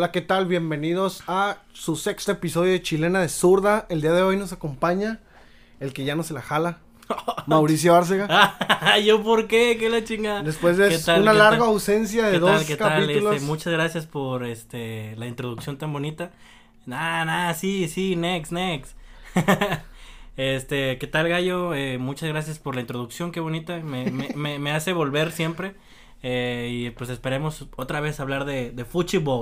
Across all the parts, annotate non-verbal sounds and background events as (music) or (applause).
Hola, ¿qué tal? Bienvenidos a su sexto episodio de Chilena de Zurda. El día de hoy nos acompaña el que ya no se la jala, (laughs) Mauricio Árcega. (laughs) ¿Yo por qué? ¿Qué la chingada? Después de una larga ausencia de dos ¿qué capítulos. Este, muchas gracias por este la introducción tan bonita. Nah, nah, sí, sí, next, next. (laughs) este, ¿qué tal, Gallo? Eh, muchas gracias por la introducción, qué bonita. Me, me, me, hace volver siempre. Eh, y pues esperemos otra vez hablar de, de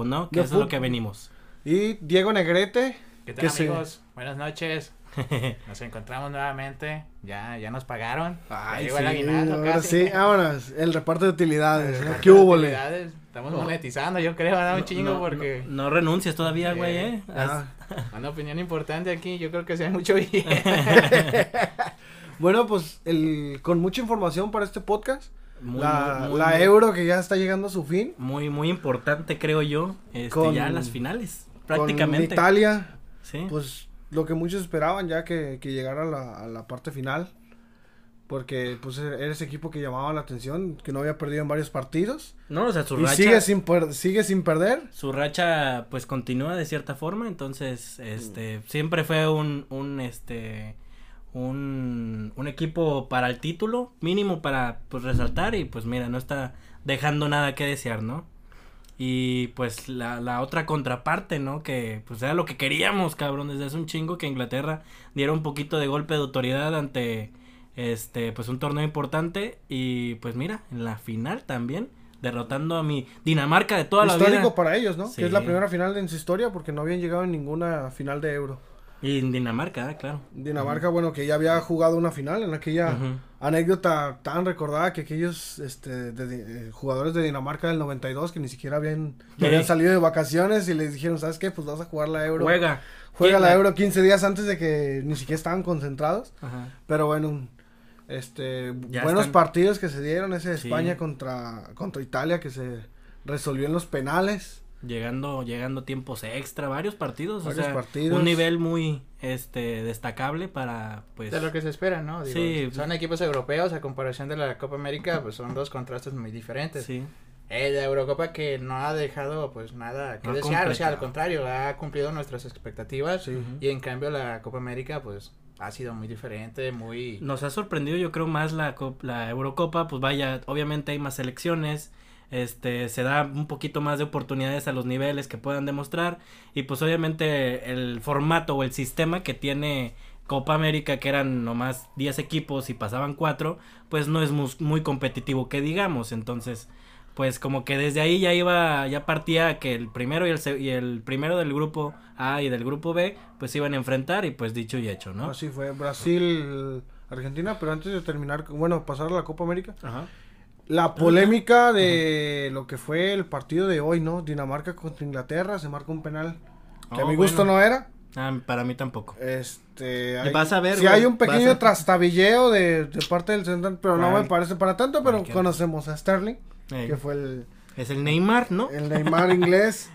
¿no? Que es lo que venimos. Y Diego Negrete. ¿Qué tal, amigos? Buenas noches. (laughs) Nos encontramos nuevamente. Ya, ya nos pagaron. Ay, sí, el aguinaldo Sí, vámonos. El reparto de utilidades. ¿Qué hubo, Estamos monetizando, yo creo, da un chingo porque. No, renuncias todavía, güey, ¿eh? (laughs) Una opinión importante aquí, yo creo que sea mucho bien. (laughs) bueno, pues el, con mucha información para este podcast. La, euro que ya está llegando a su fin. Muy, muy importante, creo yo. Este, ya las finales, prácticamente. Con Italia. Sí. Pues lo que muchos esperaban ya que, que llegara a la, a la parte final. Porque pues era ese equipo que llamaba la atención, que no había perdido en varios partidos. No, o sea, su y sigue sin, sigue sin perder. Su racha pues continúa de cierta forma, entonces este siempre fue un, un este un, un equipo para el título, mínimo para pues resaltar y pues mira, no está dejando nada que desear, ¿no? Y pues la, la otra contraparte, ¿no? Que pues era lo que queríamos, cabrón, desde hace un chingo que Inglaterra diera un poquito de golpe de autoridad ante este pues un torneo importante y pues mira, en la final también derrotando a mi Dinamarca de toda la vida. Histórico para ellos, ¿no? Que es la primera final en su historia porque no habían llegado en ninguna final de Euro. Y en Dinamarca, claro. Dinamarca, bueno, que ya había jugado una final en aquella anécdota tan recordada que aquellos este, de, jugadores de Dinamarca del 92 que ni siquiera habían, habían salido de vacaciones y les dijeron, ¿sabes qué? Pues vas a jugar la Euro. Juega. Juega la Euro 15 días antes de que ni siquiera estaban concentrados. Pero bueno, este buenos partidos que se dieron ese de España contra contra Italia que se resolvió en los penales llegando llegando tiempos extra varios partidos o sea un nivel muy este destacable para pues de lo que se espera no sí son equipos europeos a comparación de la Copa América pues son dos contrastes muy diferentes. Sí. Eh, la Eurocopa que no ha dejado pues nada que desear o sea al contrario ha cumplido nuestras expectativas y en cambio la Copa América pues ha sido muy diferente, muy... Nos ha sorprendido yo creo más la, la Eurocopa, pues vaya, obviamente hay más selecciones, este, se da un poquito más de oportunidades a los niveles que puedan demostrar y pues obviamente el formato o el sistema que tiene Copa América que eran nomás 10 equipos y pasaban 4, pues no es muy, competitivo que digamos, entonces pues como que desde ahí ya iba, ya partía que el primero y el, y el primero del grupo A y del grupo B, pues iban a enfrentar y pues dicho y hecho, ¿no? Así fue, Brasil, Argentina, pero antes de terminar, bueno, pasar a la Copa América, Ajá. La polémica de lo que fue el partido de hoy, ¿no? Dinamarca contra Inglaterra, se marca un penal que a oh, mi gusto no era. Ah, para mí tampoco. Este, vas a ver. Si hay un pequeño trastabilleo de, parte del central, pero no me parece para tanto, pero conocemos a Sterling, que fue el es el Neymar, ¿no? El Neymar inglés.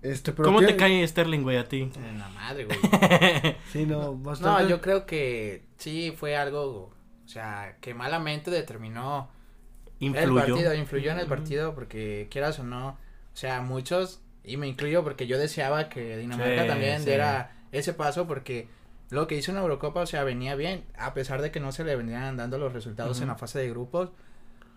Este, pero ¿Cómo te cae Sterling, güey, a ti? En la madre, güey. (laughs) sí, no, bastante... No, yo creo que sí fue algo, o sea, que malamente determinó influyó. El partido, influyó en el partido porque quieras o no, o sea, muchos, y me incluyo porque yo deseaba que Dinamarca también diera ese paso porque lo que hizo en Eurocopa, o sea, venía bien, a pesar de que no se le venían dando los resultados en la fase de grupos,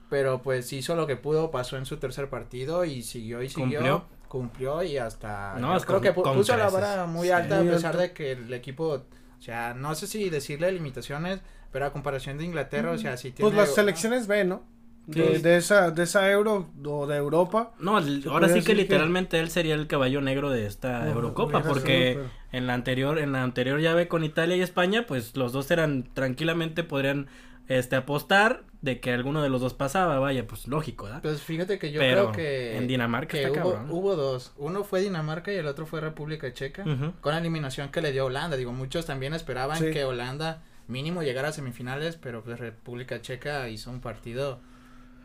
pero pues hizo lo que pudo, pasó en su tercer partido y siguió y siguió. Cumplió, y hasta no, creo que puso la vara muy alta a pesar de que el equipo, o sea, no sé si decirle limitaciones, pero a comparación de Inglaterra, o sea, si tiene... Pues las selecciones B, ¿no? De, esa, de esa euro o de Europa. No, ahora sí que literalmente él sería el caballo negro de esta Eurocopa, porque en la anterior, en la anterior llave con Italia y España, pues los dos eran tranquilamente podrían este apostar de que alguno de los dos pasaba, vaya, pues lógico, ¿verdad? Pues fíjate que yo creo que en Dinamarca hubo, hubo, dos, uno fue Dinamarca y el otro fue República Checa, con la eliminación que le dio Holanda, digo, muchos también esperaban que Holanda mínimo llegara a semifinales, pero pues República Checa hizo un partido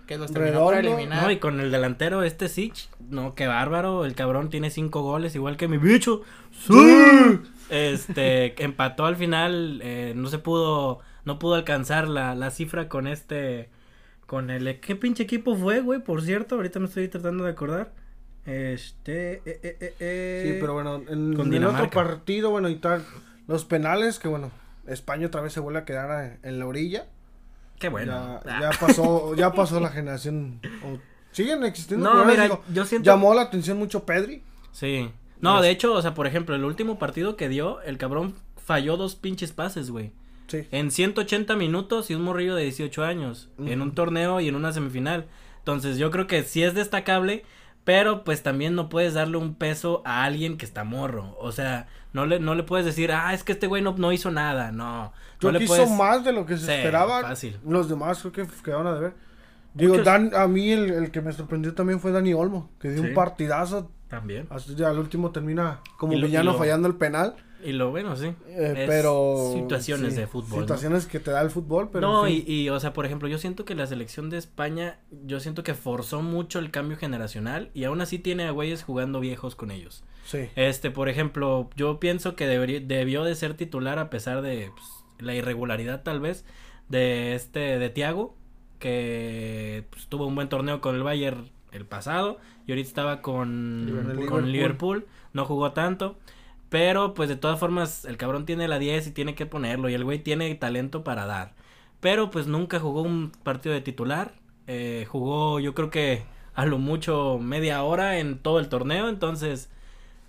que los terminó por eliminar. No, y con el delantero este Sich, no, qué bárbaro, el cabrón tiene cinco goles, igual que mi bicho. ¡Sí! Este, (laughs) empató al final, eh, no se pudo, no pudo alcanzar la, la cifra con este, con el, ¿qué pinche equipo fue, güey? Por cierto, ahorita me estoy tratando de acordar. Este, eh, eh, eh, sí, pero bueno, en, el otro partido, bueno, y tal, los penales, que bueno, España otra vez se vuelve a quedar en la orilla. Qué bueno. Ya, pasó, (laughs) ya pasó la generación. siguen existiendo. No, mira, yo siento. Llamó la atención mucho Pedri. Sí. No, de hecho, o sea, por ejemplo, el último partido que dio, el cabrón falló dos pinches pases, güey. Sí. En 180 minutos y un morrillo de 18 años. En un torneo y en una semifinal. Entonces, yo creo que sí es destacable. Pero pues también no puedes darle un peso a alguien que está morro. O sea, no le, no le puedes decir, ah, es que este güey no, no hizo nada. No. Yo no hizo más de lo que se esperaba. Fácil. Los demás creo que quedaron a deber. Digo, Dan, a mí el, el, que me sorprendió también fue Dani Olmo, que dio un partidazo. También. Hasta ya al último termina como villano fallando el penal. Y lo bueno, sí. Eh, pero. Situaciones de fútbol. Situaciones que te da el fútbol, pero. No, y, y, o sea, por ejemplo, yo siento que la selección de España, yo siento que forzó mucho el cambio generacional y aún así tiene a güeyes jugando viejos con ellos. Sí. Este, por ejemplo, yo pienso que debería, debió de ser titular a pesar de pues, la irregularidad, tal vez, de este, de Tiago, que pues, tuvo un buen torneo con el Bayern el pasado y ahorita estaba con, con Liverpool, no jugó tanto. Pero pues de todas formas el cabrón tiene la 10 y tiene que ponerlo y el güey tiene talento para dar. Pero pues nunca jugó un partido de titular. Eh, jugó yo creo que a lo mucho media hora en todo el torneo. Entonces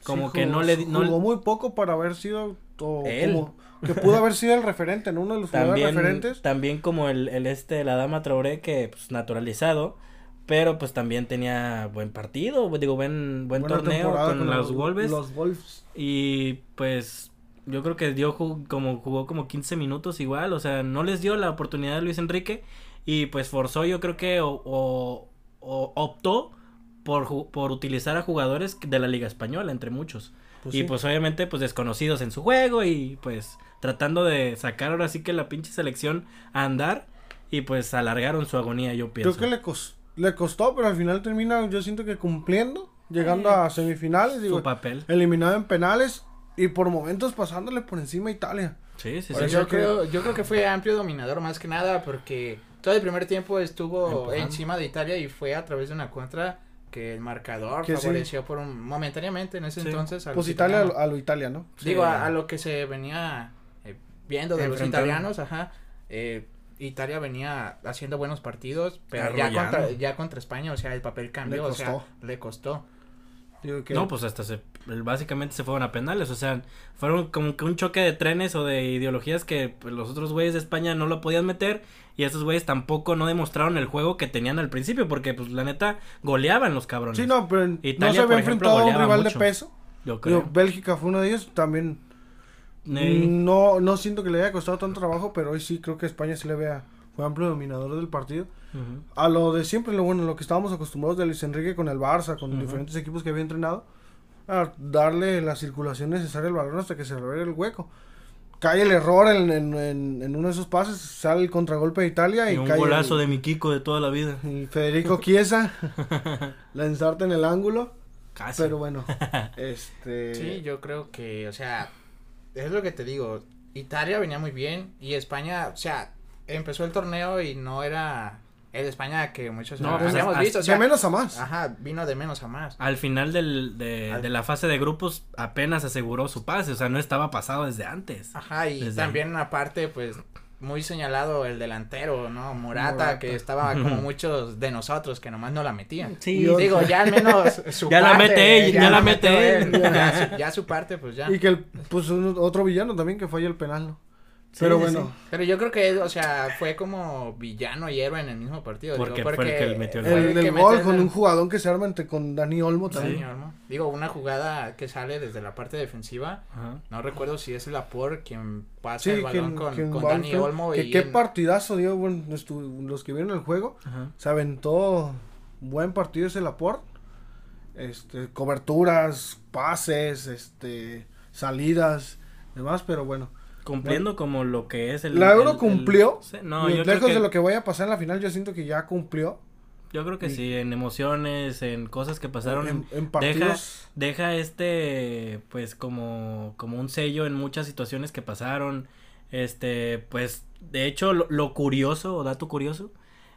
como que no le... No jugó muy poco para haber sido... Como, que pudo haber sido el referente, en uno de los también, referentes. También como el, el este, la dama Traoré que pues naturalizado pero pues también tenía buen partido, digo, buen, buen torneo con, los, Wolves. Los Wolves. Y pues yo creo que dio como jugó como 15 minutos igual, o sea, no les dio la oportunidad a Luis Enrique y pues forzó yo creo que o, o, optó por, por utilizar a jugadores de la Liga Española, entre muchos. Pues y pues obviamente pues desconocidos en su juego y pues tratando de sacar ahora sí que la pinche selección a andar y pues alargaron su agonía, yo pienso. Creo que le costó le costó, pero al final termina, yo siento que cumpliendo, llegando a semifinales. Su papel. Eliminado en penales y por momentos pasándole por encima a Italia. Sí, sí, sí. Yo, creo, yo creo que fue amplio dominador más que nada porque todo el primer tiempo estuvo encima de Italia y fue a través de una contra que el marcador favoreció por un momentáneamente en ese entonces. pues Italia a lo, Italia, ¿no? Digo, a, lo que se venía eh, viendo de los italianos, ajá. Eh, Italia venía haciendo buenos partidos, pero ya contra, ya contra España, o sea, el papel cambió, o sea, le costó. No, pues hasta se, básicamente se fueron a penales, o sea, fueron como que un choque de trenes o de ideologías que pues, los otros güeyes de España no lo podían meter y esos güeyes tampoco no demostraron el juego que tenían al principio, porque pues la neta goleaban los cabrones. Sí, no, pero no se había enfrentado a un rival de peso. Yo creo. Bélgica fue uno de ellos, también no, no siento que le haya costado tanto trabajo, pero hoy sí creo que España se le vea fue amplio dominador del partido. A lo de siempre, lo bueno, lo que estábamos acostumbrados de Luis Enrique con el Barça, con diferentes equipos que había entrenado, a darle la circulación necesaria al balón hasta que se revele el hueco. Cae el error en, en, uno de esos pases, sale el contragolpe de Italia y, y un golazo de mi Kiko de toda la vida. Y Federico Chiesa (laughs) la ensarta en el ángulo. Casi. Pero bueno, (laughs) este... Sí, yo creo que, o sea, es lo que te digo. Italia venía muy bien y España, o sea, empezó el torneo y no era el España que muchos no, pues, habíamos visto. de menos a más. Ajá, vino de menos a más. Al final del, de, de, la fase de grupos apenas aseguró su pase, o sea, no estaba pasado desde antes. Ajá, y también aparte, pues, muy señalado el delantero, ¿no? Morata, que estaba como muchos de nosotros que nomás no la metían. Sí, digo, ya al menos (laughs) su ya parte. La mete ya, la mete él. Ya, su, ya, su parte, pues ya. Y que el, pues otro villano también que falla el penal, ¿no? Pero bueno. Pero yo creo que, o sea, fue como villano y héroe en el mismo partido. Porque, digo, porque fue el que metió el, el, el gol con un jugador que se arma entre, con Dani Olmo también. Digo, una jugada que sale desde la parte defensiva. No recuerdo si es Lapor quien pasa el balón con, con Dani Olmo. Que, qué partidazo dio, bueno, los que vieron el juego. Se aventó buen partido ese Lapor. Este, coberturas, pases, este, salidas, demás, pero bueno Cumpliendo como lo que es el... La Euro cumplió. no, lejos de lo que vaya a pasar en la final, yo siento que ya cumplió. Yo creo que sí, en emociones, en cosas que pasaron. En, partidos. Deja, deja, este, pues como, como un sello en muchas situaciones que pasaron. Este, pues, de hecho, lo, curioso, o dato curioso,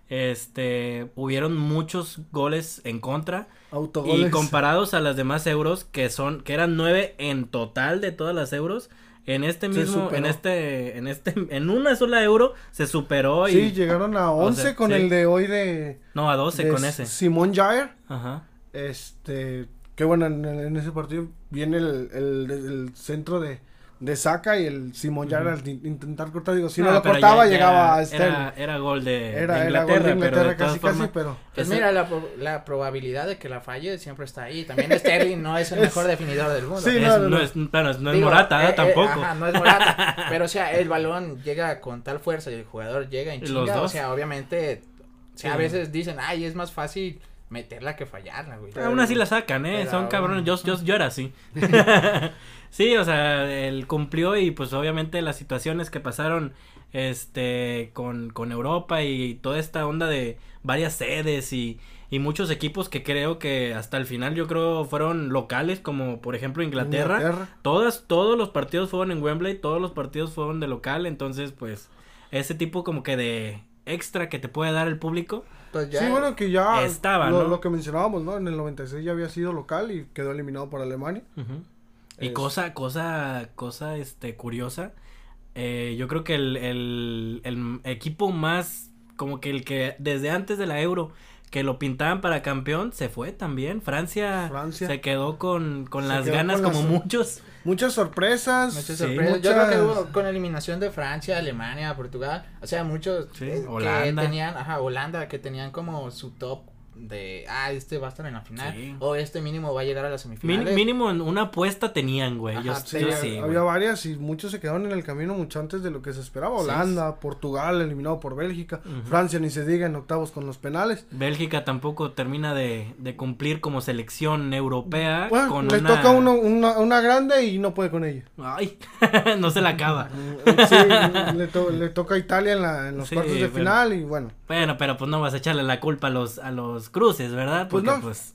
este, hubieron muchos goles en contra. Autogoles. Y comparados a las demás euros, que son, que eran nueve en total de todas las euros, en este mismo, en este, en este, en una sola euro se superó y. Sí, llegaron a 11 con el de hoy de. No, a 12 con ese. Simón Jair. Ajá. Este, qué bueno, en, ese partido viene el, el centro de, de Saca y el Simón ya al intentar cortar, digo, si no, lo cortaba llegaba a Sterling. Era, gol de, era, Inglaterra, era gol de Inglaterra casi casi, pero... Pues mira, la, la, probabilidad de que la falle siempre está ahí. También Sterling no es el mejor definidor del mundo. Sí, no, no, es, no es Morata eh, eh, tampoco. ajá, no es Morata, (laughs) pero o sea, el balón llega con tal fuerza y el jugador llega en chinga, o sea, obviamente, o sea, a veces dicen, ay, es más fácil meterla que fallarla, güey. Aún así la sacan, ¿eh? Son cabrones, yo, yo, yo era así. (laughs) (laughs) Sí, o sea, él cumplió y pues obviamente las situaciones que pasaron este con, con Europa y toda esta onda de varias sedes y, y muchos equipos que creo que hasta el final yo creo fueron locales como por ejemplo Inglaterra. Todas todos los partidos fueron en Wembley, todos los partidos fueron de local, entonces pues ese tipo como que de extra que te puede dar el público. Pues ya sí, bueno, que ya estaba, lo, lo que mencionábamos, ¿no? En el 96 ya había sido local y quedó eliminado por Alemania. Y cosa, cosa, cosa, este, curiosa, eh, yo creo que el, el, el, equipo más, como que el que desde antes de la Euro, que lo pintaban para campeón, se fue también. Francia, se quedó con, con las ganas como muchos. Muchas sorpresas. Muchas sorpresas. Yo creo que hubo con eliminación de Francia, Alemania, Portugal, o sea, muchos eh, que tenían, ajá, Holanda, que tenían como su top de, ah, este va a estar en la final, o este mínimo va a llegar a la semifinal. mínimo en una apuesta tenían, güey. yo, sí, había varias y muchos se quedaron en el camino mucho antes de lo que se esperaba. Holanda, Portugal, eliminado por Bélgica, Francia ni se diga en octavos con los penales. Bélgica tampoco termina de, de cumplir como selección europea. con le toca uno, una, una grande y no puede con ella. Ay, (laughs) no se la acaba. sí, le, toca a Italia en, la, en los cuartos de final y bueno. Bueno, pero pues no vas a echarle la culpa a los, a los cruces, ¿verdad? pues no. Pues,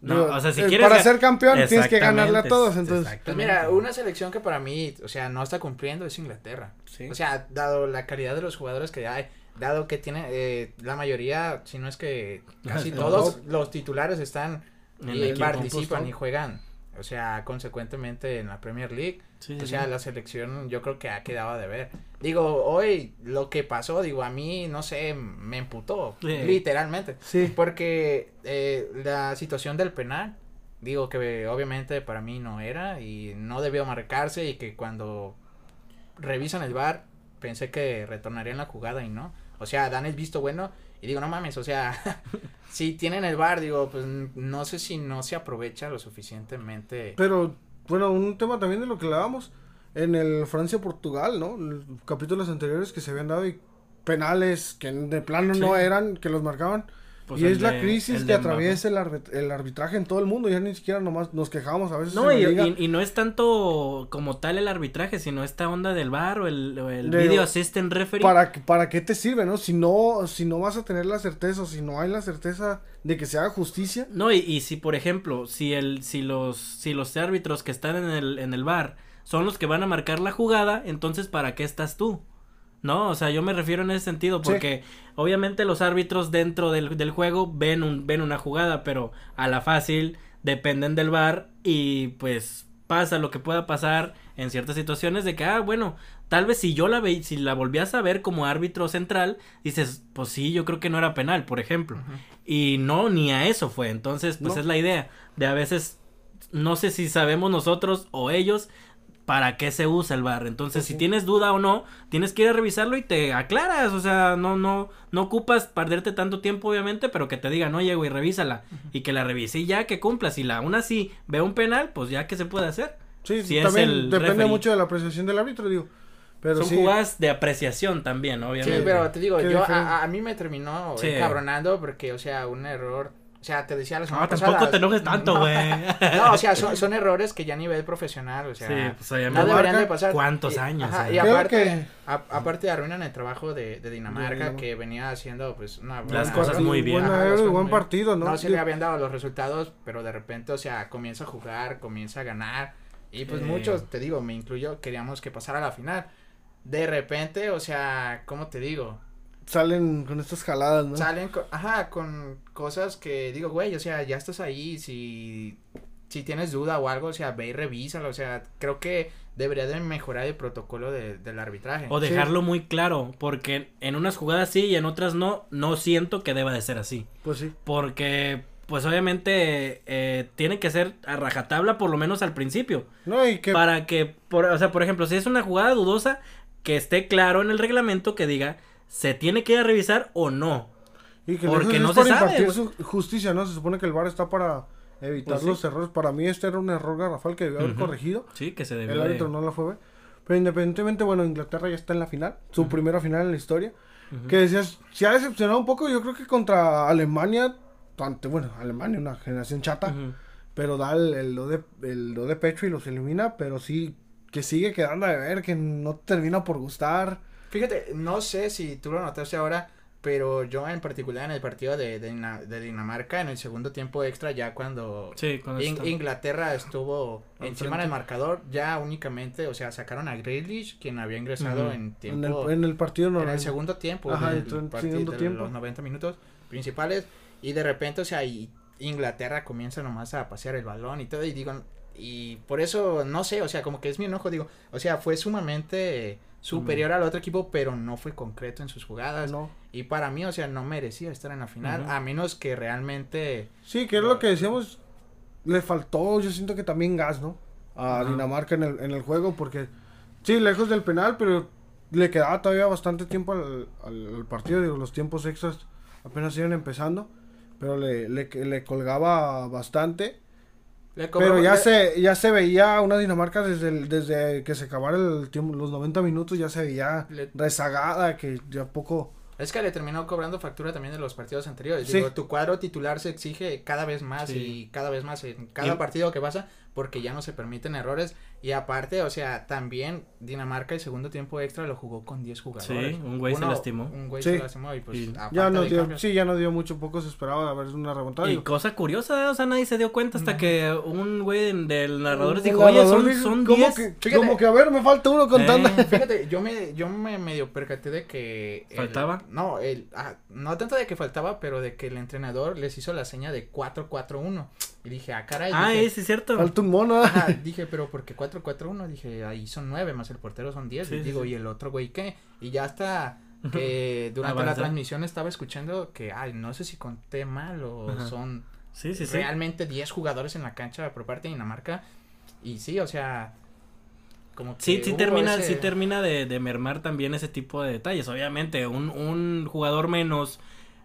no, o sea, si eh, quieres... Para ser campeón tienes que ganarle a todos, entonces... Pues mira, una selección que para mí, o sea, no está cumpliendo es Inglaterra. O sea, dado la calidad de los jugadores que hay, dado que tiene eh, la mayoría, si no es que (laughs) casi todos los titulares están y participan y juegan o sea, consecuentemente en la Premier League. O sea, la selección yo creo que ha quedado de ver. Digo, hoy lo que pasó, digo, a mí, no sé, me emputó, literalmente. Sí. Porque eh, la situación del penal, digo que obviamente para mí no era y no debió marcarse y que cuando revisan el bar pensé que retornarían la jugada y no. O sea, dan el visto bueno y digo, no mames, o sea, (laughs) si tienen el bar, digo, pues no sé si no se aprovecha lo suficientemente. Pero, bueno, un tema también de lo que hablábamos en el Francia-Portugal, ¿no? capítulos anteriores que se habían dado y penales que de plano no eran, que los marcaban. Pues y es la crisis que atraviesa el, arbitraje en todo el mundo. Ya ni siquiera nomás nos quejamos a veces. No, y, no es tanto como tal el arbitraje, sino esta onda del bar o el, el video assistant referee. ¿Para, ¿Para qué te sirve, no? Si no si no vas a tener la certeza o si no hay la certeza de que se haga justicia. No, y, y si por ejemplo, si el si los si los árbitros que están en el en el bar son los que van a marcar la jugada, entonces ¿para qué estás tú? ¿No? O sea, yo me refiero en ese sentido porque obviamente los árbitros dentro del, del, juego ven, un, ven una jugada, pero a la fácil dependen del bar y pues pasa lo que pueda pasar en ciertas situaciones de que, ah, bueno, tal vez si yo la veí, si la volvías a ver como árbitro central, dices, pues sí, yo creo que no era penal, por ejemplo. Y no, ni a eso fue. Entonces, pues es la idea de a veces, no sé si sabemos nosotros o ellos para qué se usa el bar. Entonces, si tienes duda o no, tienes que ir a revisarlo y te aclaras. O sea, no, no, no ocupas perderte tanto tiempo, obviamente, pero que te digan, oye, güey, revísala. Y que la revise y ya que cumpla. Si la aún así ve un penal, pues ya que se puede hacer. Sí, si también depende mucho de la apreciación del árbitro, digo. Pero Son jugadas de apreciación también, obviamente. Sí, pero te digo, yo a, mí me terminó cabronando porque, o sea, un error o sea, te decía la semana no, tampoco te enojes tanto, güey. (laughs) No, o sea, son, son, errores que ya a nivel profesional, o sea, sí, pues, no deberían de pasar. ¿Cuántos años? Ajá, y aparte, aparte arruinan el trabajo de, de Dinamarca, que venía haciendo, pues, una Las cosas muy bien. buen partido, ¿no? No se le habían dado los resultados, pero de repente, o sea, comienza a jugar, comienza a ganar. Y pues muchos, te digo, me incluyo, queríamos que pasara a la final. De repente, o sea, ¿cómo te digo? Salen con estas jaladas, ¿no? Salen con, ajá, con cosas que digo, güey, o sea, ya estás ahí, si, si tienes duda o algo, o sea, ve y revísalo, o sea, creo que debería de mejorar el protocolo de, del arbitraje. O dejarlo muy claro, porque en unas jugadas sí y en otras no, no siento que deba de ser así. Pues sí. Porque, pues obviamente, eh, tiene que ser a rajatabla por lo menos al principio. No, y que... Para que, por, o sea, por ejemplo, si es una jugada dudosa, que esté claro en el reglamento que diga, se tiene que ir a revisar o no. Y que porque no se sabe. Su justicia, ¿no? Se supone que el VAR está para evitar pues los errores. Para mí este era un error garrafal que debió haber corregido. Sí, que se debió. El árbitro no lo fue. Pero independientemente, bueno, Inglaterra ya está en la final, su primera final en la historia. Que decías, se ha decepcionado un poco, yo creo que contra Alemania, ante, bueno, Alemania, una generación chata, pero da el, el, do de, el do de pecho y los elimina, pero sí, que sigue quedando de ver, que no termina por gustar. Fíjate, no sé si tú lo notaste ahora, pero yo en particular en el partido de, de, Dinamarca, en el segundo tiempo extra, ya cuando, Inglaterra estuvo encima del marcador, ya únicamente, o sea, sacaron a Grealish, quien había ingresado en tiempo. En el, partido normal. En el segundo tiempo. Ajá, el, segundo tiempo. Los 90 minutos principales. Y de repente, o sea, Inglaterra comienza nomás a pasear el balón y todo. Y digo, y por eso, no sé, o sea, como que es mi enojo, digo, o sea, fue sumamente superior al otro equipo, pero no fue concreto en sus jugadas. No. Y para mí, o sea, no merecía estar en la final, a menos que realmente... Sí, que es lo que decíamos, le faltó, yo siento que también gas, ¿no? A Dinamarca en el, en el juego, porque sí, lejos del penal, pero le quedaba todavía bastante tiempo al, al, partido, digo, los tiempos extras apenas iban empezando, pero le, le, le colgaba bastante. Pero ya se ya se veía una Dinamarca desde desde que se acabara el tiempo, los 90 minutos ya se veía rezagada, que ya poco es que le terminó cobrando factura también de los partidos anteriores. Digo, tu cuadro titular se exige cada vez más y cada vez más en cada partido que pasa porque ya no se permiten errores. Y aparte, o sea, también Dinamarca el segundo tiempo extra lo jugó con 10 jugadores. Sí, un güey se lastimó. Un güey se lastimó y pues ya no dio, sí, ya no dio mucho, poco se esperaba a ver una remontada. Y cosa curiosa, o sea, nadie se dio cuenta hasta que un güey del narrador dijo, oye, son, son 10. Que, como que a ver, me falta uno contando. Eh. Fíjate, yo me, yo me medio percaté de que... ¿Faltaba? no, el, ah, no tanto de que faltaba, pero de que el entrenador les hizo la seña de 4-4-1. Y dije, ah, caray. Ah, ese es cierto. Falta un mono. Ajá, dije, pero porque 4-4-1, dije, ahí son 9, más el portero son 10. y digo, ¿y el otro güey qué? Y ya hasta que durante la transmisión estaba escuchando que, ay, no sé si conté mal o son sí, sí, realmente 10 jugadores en la cancha por parte de Dinamarca. Y sí, o sea, como que sí, sí termina, sí termina de, de, mermar también ese tipo de detalles. Obviamente, un, un jugador menos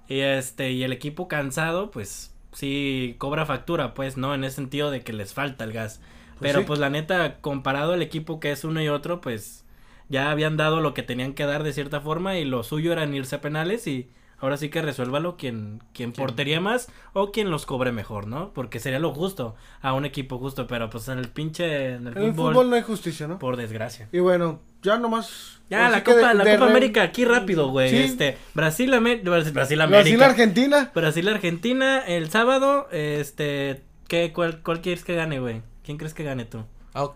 y este y el equipo cansado, pues sí cobra factura, pues, ¿no? En ese sentido de que les falta el gas. Pues Pero pues la neta, comparado al equipo que es uno y otro, pues ya habían dado lo que tenían que dar de cierta forma y lo suyo era irse a penales y ahora sí que resuélvalo quien, quien portería más o quien los cobre mejor, ¿no? Porque sería lo justo a un equipo justo, pero pues en el pinche... En el, fútbol, no hay justicia, ¿no? Por desgracia. Y bueno, ya nomás... Ya, la Copa, la Copa América, aquí rápido, güey. Este, Brasil, Brasil, América. Brasil, Argentina. Brasil, Argentina, el sábado, este, ¿qué, cuál, cuál quieres que gane, güey? ¿Quién crees que gane tú?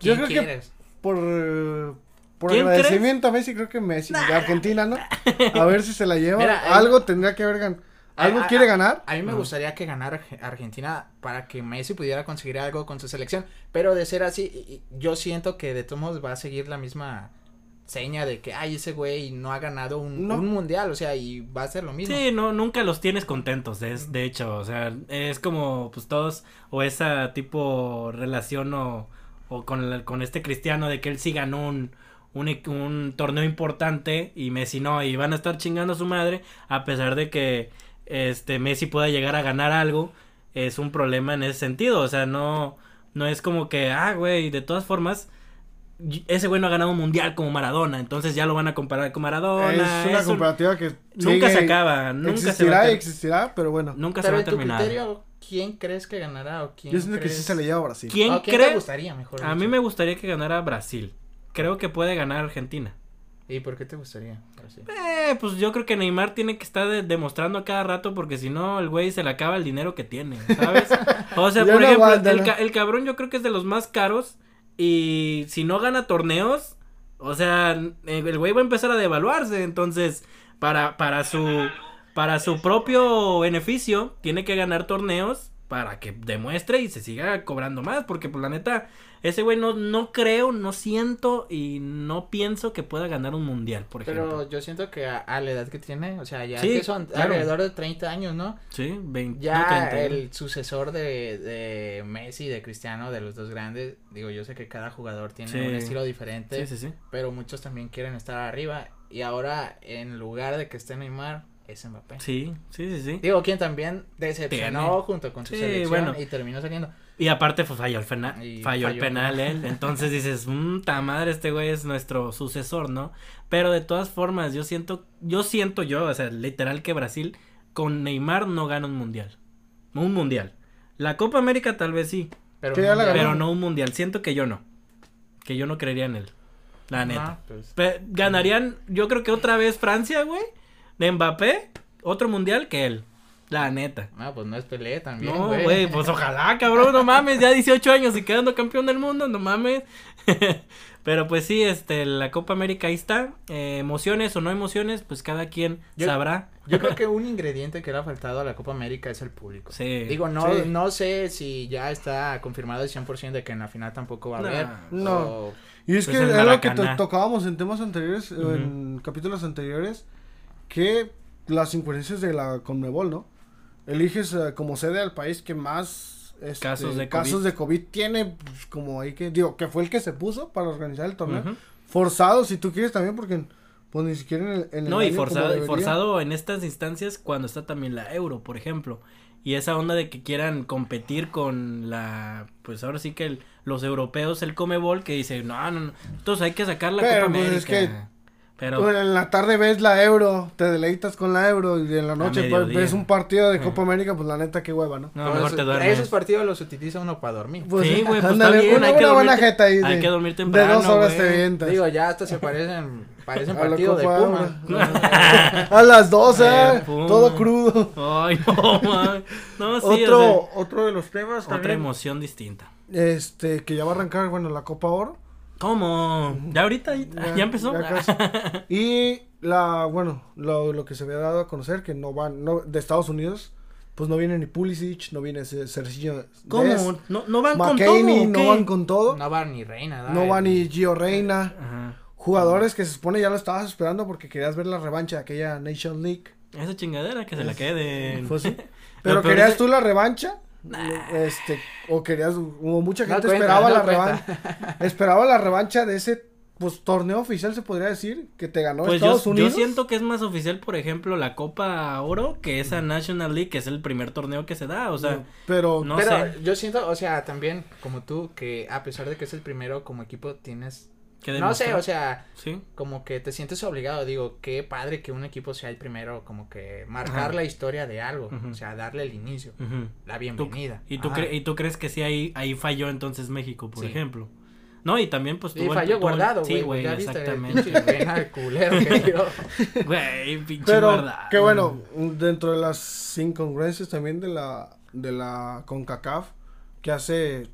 ¿quién Yo creo quieres? Que por... Por agradecimiento a Messi, creo que Messi. Argentina, ¿no? (laughs) A ver si se la lleva. Algo tendría que haber ganado. ¿Algo quiere ganar? A mí me gustaría que ganara Argentina para que Messi pudiera conseguir algo con su selección. Pero de ser así, yo siento que de todos modos va a seguir la misma seña de que, ay, ese güey no ha ganado un, mundial, o sea, y va a ser lo mismo. Sí, no, nunca los tienes contentos, es, de hecho, o sea, es como, pues todos, o esa tipo relación o, o con, con este cristiano de que él sí ganó un, un, torneo importante y Messi no, y van a estar chingando a su madre a pesar de que este Messi pueda llegar a ganar algo, es un problema en ese sentido, o sea, no no es como que, ah, güey, de todas formas ese güey no ha ganado un mundial como Maradona, entonces ya lo van a comparar con Maradona. Es una comparativa que nunca se acaba, nunca existirá se va a existirá, pero bueno. Nunca se va a terminar. Criterio, ¿Quién crees que ganará o quién Yo siento que sí se le lleva a Brasil. ¿Quién, te gustaría mejor? A mí me gustaría que ganara Brasil creo que puede ganar Argentina. ¿Y por qué te gustaría? Eh, pues yo creo que Neymar tiene que estar demostrando a cada rato porque si no el güey se le acaba el dinero que tiene, ¿sabes? (laughs) O sea, por ejemplo, el, cabrón yo creo que es de los más caros y si no gana torneos, o sea, el güey va a empezar a devaluarse, entonces para, para su, para su propio beneficio, tiene que ganar torneos para que demuestre y se siga cobrando más, porque pues la neta, ese güey no, no creo, no siento y no pienso que pueda ganar un mundial, por ejemplo. Pero yo siento que a, la edad que tiene, o sea, ya que son alrededor de 30 años, ¿no? Sí, 20. Ya el sucesor de, de Messi, de Cristiano, de los dos grandes, digo, yo sé que cada jugador tiene un estilo diferente, sí, sí, sí. pero muchos también quieren estar arriba y ahora en lugar de que esté Neymar, es Mbappé. Sí, sí, sí, sí. Digo, quien también decepcionó junto con su selección bueno. y terminó saliendo. Y aparte, pues falló el, falló, el penal él. (laughs) Entonces dices, mmm, ta madre, este güey es nuestro sucesor, ¿no? Pero de todas formas, yo siento, yo siento yo, o sea, literal que Brasil con Neymar no gana un mundial. Un mundial. La Copa América tal vez sí. Pero, pero no un mundial. Siento que yo no. Que yo no creería en él. La neta. Pues. ganarían, yo creo que otra vez Francia, güey de Mbappé, otro mundial que él. La neta. Ah, pues no es Pelé también, No, güey, pues ojalá, cabrón, no mames, ya 18 años y quedando campeón del mundo, no mames. (laughs) Pero pues sí, este, la Copa América ahí está. Eh, emociones o no emociones, pues cada quien sabrá. Yo creo que (laughs) un ingrediente que le ha faltado a la Copa América es el público. Sí. Digo, no, no sé si ya está confirmado el 100% de que en la final tampoco va a haber. No. Y es pues que es lo que tocábamos en temas anteriores, en capítulos anteriores que las incoherencias de la Conmebol, ¿no? Eliges eh, como sede al país que más este, casos, de, casos COVID. de COVID tiene, pues, como ahí que, digo, que fue el que se puso para organizar el torneo. Forzado, si tú quieres también, porque pues ni siquiera en el, en No, y forzado, forzado en estas instancias cuando está también la euro, por ejemplo. Y esa onda de que quieran competir con la, pues ahora sí que los europeos, el Comebol, que dice, no, no, no, entonces hay que sacar la Copa pues, América. Pero... en la tarde ves la Euro, te deleitas con la Euro y en la noche pues, ves un partido de Copa América, pues la neta qué hueva, ¿no? No, mejor te duermes. Esos partidos los utiliza uno para dormir. Pues, sí, güey, pues está bien, hay, que dormir, ahí hay que dormir temprano, De dos horas te vientas. Digo, ya hasta se parecen, (laughs) parecen partidos de Puma. (laughs) a las 12, todo crudo. Ay, no, man. No, sí, otro, otro de los temas también. Otra emoción distinta. Este, que ya va a arrancar, bueno, la Copa Oro. ¿Cómo? ¿Ya ahorita? ¿Ya, (laughs) empezó? (laughs) y la, bueno, lo, lo, que se había dado a conocer, que no van, no, de Estados Unidos, pues no viene ni Pulisic, no viene Sergio ¿Cómo? ¿No, ¿No van con todo? no van con todo. No va ni Reina. No va ni Gio Reina. Ajá. Jugadores que se supone ya lo estabas esperando porque querías ver la revancha de aquella Nation League. Esa chingadera que se la quede. Pues sí. (laughs) Pero, querías tú la revancha este, o querías, hubo mucha gente esperaba la revancha, esperaba la revancha de ese pues torneo oficial se podría decir que te ganó pues Estados Unidos. Yo siento que es más oficial, por ejemplo, la Copa Oro que esa National League, que es el primer torneo que se da, o sea, pero no pero yo siento, o sea, también como tú que a pesar de que es el primero como equipo tienes no sé, o sea, como que te sientes obligado, digo, qué padre que un equipo sea el primero, como que marcar la historia de algo, o sea, darle el inicio, la bienvenida. ¿Y, tú ¿Y tú crees que sí ahí, ahí falló entonces México, por ejemplo? No, y también pues tuvo... falló guardado, güey. Sí, güey, exactamente. culero (laughs) Güey, pinche Pero, que bueno, dentro de las incongruencias también de la, de la CONCACAF, que hace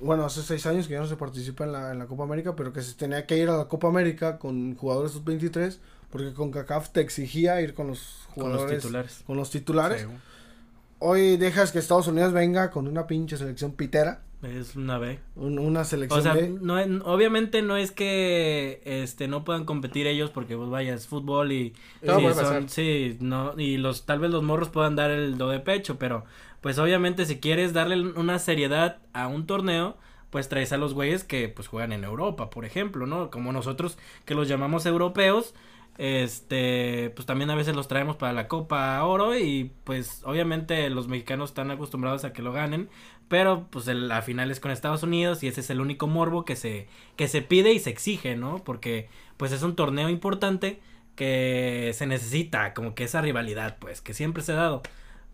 bueno, hace seis años que ya no se participa en la, en la Copa América, pero que se tenía que ir a la Copa América con jugadores sub-23, porque con CACAF te exigía ir con los jugadores. Con los titulares. Con los titulares. Hoy dejas que Estados Unidos venga con una pinche selección pitera. Es una B. una selección o sea, No, obviamente no es que este no puedan competir ellos porque pues vaya, es fútbol y sí, no y los tal vez los morros puedan dar el do de pecho, pero pues obviamente si quieres darle una seriedad a un torneo, pues traes a los güeyes que pues juegan en Europa, por ejemplo, ¿no? Como nosotros que los llamamos europeos, este, pues también a veces los traemos para la Copa Oro y pues obviamente los mexicanos están acostumbrados a que lo ganen, pero pues la final es con Estados Unidos y ese es el único morbo que se que se pide y se exige, ¿no? Porque pues es un torneo importante que se necesita como que esa rivalidad, pues que siempre se ha dado.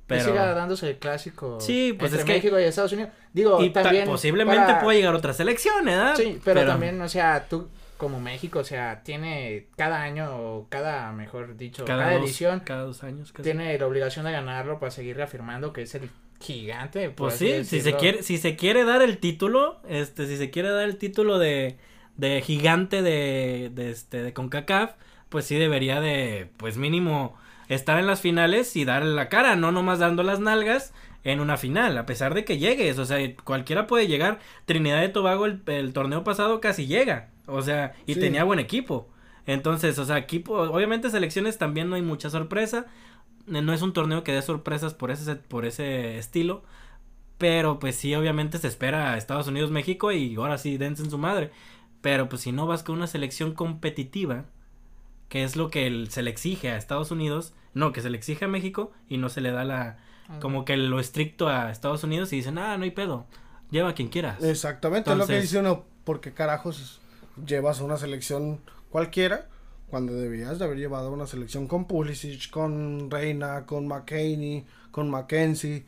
Pero... Siga dándose el clásico sí, pues entre es que... México y Estados Unidos. Digo, y también posiblemente pueda llegar otra selección, ¿verdad? Sí, pero, también, o sea, tú como México, o sea, tiene cada año o cada, mejor dicho, cada, edición, cada dos años, tiene la obligación de ganarlo para seguir reafirmando que es el gigante. Pues sí, si se quiere, si se quiere dar el título, este, si se quiere dar el título de, de gigante de, de este, de Concacaf, pues sí debería de, pues mínimo, estar en las finales y dar la cara, no nomás dando las nalgas en una final, a pesar de que llegues, o sea, cualquiera puede llegar. Trinidad de Tobago el, torneo pasado casi llega, o sea, y tenía buen equipo. Entonces, o sea, equipo, obviamente selecciones también no hay mucha sorpresa. No es un torneo que dé sorpresas por ese, por ese estilo. Pero pues sí, obviamente se espera a Estados Unidos, México y ahora sí, dense en su madre. Pero pues si no vas con una selección competitiva, que es lo que se le exige a Estados Unidos, no, que se le exige a México y no se le da la, como que lo estricto a Estados Unidos y dicen, ah, no hay pedo, lleva a quien quieras. Exactamente, es lo que dice uno, porque carajos llevas a una selección cualquiera cuando debías de haber llevado una selección con Pulisic, con Reina, con McCaney, con Mackenzie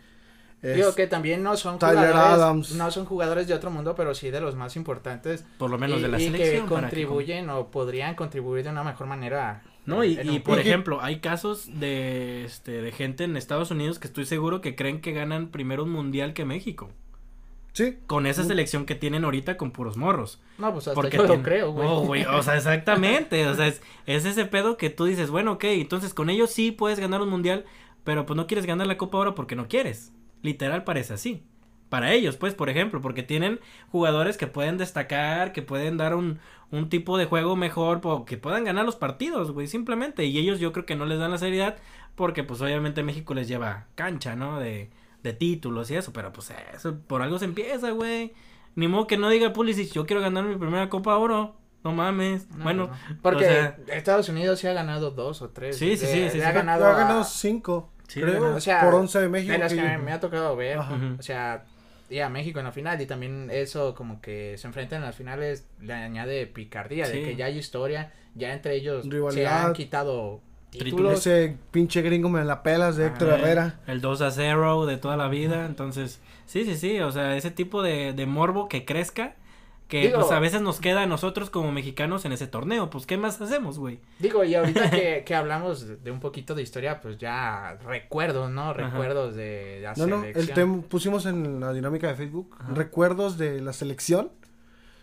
Digo que también no son jugadores, no son jugadores de otro mundo, pero sí de los más importantes. Por lo menos de la y que contribuyen o podrían contribuir de una mejor manera. No, y, y por ejemplo, hay casos de, este, de gente en Estados Unidos que estoy seguro que creen que ganan primero un mundial que México. Sí. Con esa selección que tienen ahorita con puros morros. No, pues hasta Porque yo lo creo, oh, güey. O sea, exactamente. o sea, es, (laughs) es, ese pedo que tú dices, bueno, ok, entonces con ellos sí puedes ganar un mundial, pero pues no quieres ganar la Copa ahora porque no quieres. Literal parece así. Para ellos, pues, por ejemplo, porque tienen jugadores que pueden destacar, que pueden dar un, un tipo de juego mejor, que puedan ganar los partidos, güey, simplemente. Y ellos yo creo que no les dan la seriedad porque, pues, obviamente México les lleva cancha, ¿no? De, de títulos y eso, pero pues eso, por algo se empieza, güey. Ni modo que no diga Pulisic, yo quiero ganar mi primera Copa Oro. No mames. bueno, porque Estados Unidos sí ha ganado dos o tres. Sí, sí, sí. sí, ha, Ganado ha ganado cinco creo, o sea, por 11 de México. que me ha tocado ver, o sea, y a México en la final y también eso como que se enfrentan en las finales le añade picardía de que ya hay historia, ya entre ellos se han quitado títulos. Ese pinche gringo me la pelas de Héctor Herrera. El 2 a 0 de toda la vida, entonces, sí, sí, sí, o sea, ese tipo de, de morbo que crezca que pues a veces nos queda a nosotros como mexicanos en ese torneo, pues qué más hacemos, güey. Digo, y ahorita (laughs) que, que hablamos de un poquito de historia, pues ya recuerdos, ¿no? Recuerdos de la no, No, el tema pusimos en la dinámica de Facebook, recuerdos de la selección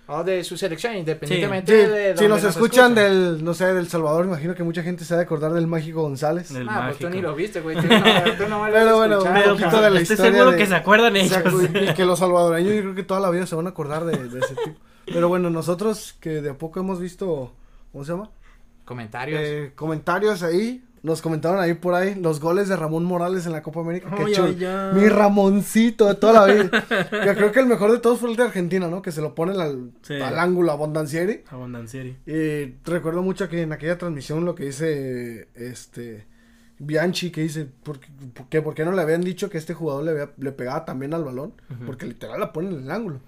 o de su selección, independientemente de. Si nos, escuchan, del, no sé, del Salvador, imagino que mucha gente se ha de acordar del Mágico González. ah, pues tú ni lo viste, güey. Tú no, tú no (laughs) Pero bueno, un poquito de la estoy seguro que se acuerdan ellos. y que los salvadoreños, yo creo que toda la vida se van a acordar de, de ese tipo. Pero bueno, nosotros que de a poco hemos visto, ¿cómo se llama? Comentarios. Eh, comentarios ahí, nos comentaron ahí por ahí los goles de Ramón Morales en la Copa América. Mi Ramoncito de toda la vida. (laughs) Yo creo que el mejor de todos fue el de Argentina, ¿no? Que se lo pone al, al ángulo a Bondancieri. Y recuerdo mucho que en aquella transmisión lo que dice este Bianchi, que dice ¿por qué, por qué no le habían dicho que este jugador le, le pegaba también al balón? Porque literal la pone en el ángulo.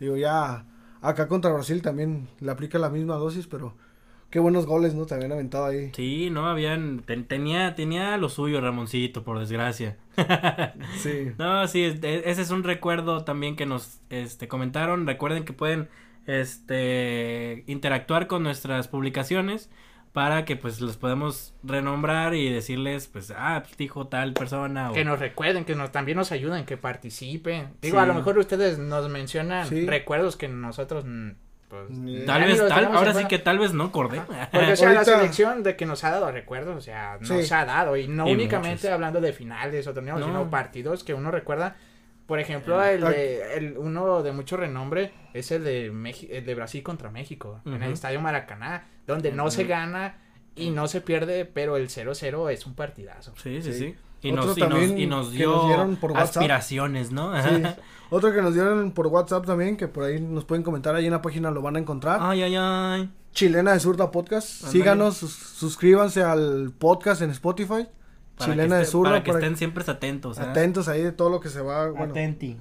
Digo, ya acá contra Brasil también le aplica la misma dosis, pero Qué buenos goles, ¿no? Te habían aventado ahí. Sí, no, habían, tenía, tenía lo suyo Ramoncito, por desgracia. (laughs) sí. No, sí, ese es un recuerdo también que nos, este, comentaron. Recuerden que pueden, este, interactuar con nuestras publicaciones para que pues los podamos renombrar y decirles pues ah pues, dijo tal persona que nos recuerden que nos también nos ayuden que participen digo a lo mejor ustedes nos mencionan recuerdos que nosotros pues, tal vez, tal, ahora sí que tal vez no acordé. (laughs) Porque, o sea, la selección de que nos ha dado recuerdos, o sea, nos ha dado, y no únicamente hablando de finales o torneos, sino partidos que uno recuerda. Por ejemplo, el de, el, uno de mucho renombre es el de, el de Brasil contra México, en el Estadio Maracaná, donde no se gana y no se pierde, pero el 0-0 es un partidazo. Sí, sí, sí. Y, nos, y, nos, dio aspiraciones, ¿no? Sí. Otro que nos dieron por WhatsApp también, que por ahí nos pueden comentar, ahí en la página lo van a encontrar. Ay, ay, ay. Chilena de Zurda Podcast. Síganos, suscríbanse al podcast en Spotify. Chilena de Zurda. Para que estén siempre atentos. ¿eh? Atentos ahí de todo lo que se va. Bueno, Atenti.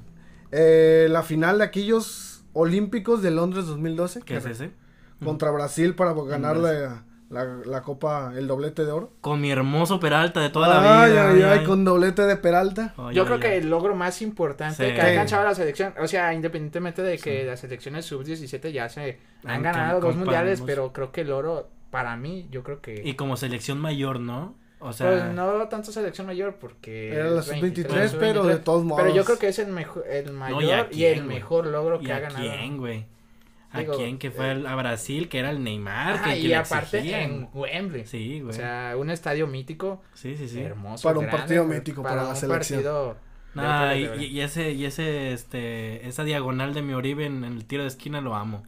Eh, la final de aquellos Olímpicos de Londres 2012. ¿Qué es ese? Contra Brasil para ganarle a la, la, copa, el doblete de oro. Con mi hermoso Peralta de toda la vida. Ay, ay, con doblete de Peralta. Yo creo que el logro más importante que ha alcanzado la selección, o sea, independientemente de que las selecciones sub-17 ya se han, ganado dos mundiales, pero creo que el oro, para mí, yo creo que... Y como selección mayor, ¿no? O sea... Pues no tanto selección mayor porque... Era la sub-23, pero de todos modos. Pero yo creo que es el, mejor, el mayor y, el mejor logro que ha ganado. quién, güey? ¿A quién? Que fue a Brasil, que era el Neymar. que, y aparte en Wembley. Sí, güey. O sea, un estadio mítico. Sí, sí, sí. Hermoso. Para un partido mítico, para, la selección. Partido y, y, ese, y ese, este, esa diagonal de mi Oribe en, el tiro de esquina lo amo.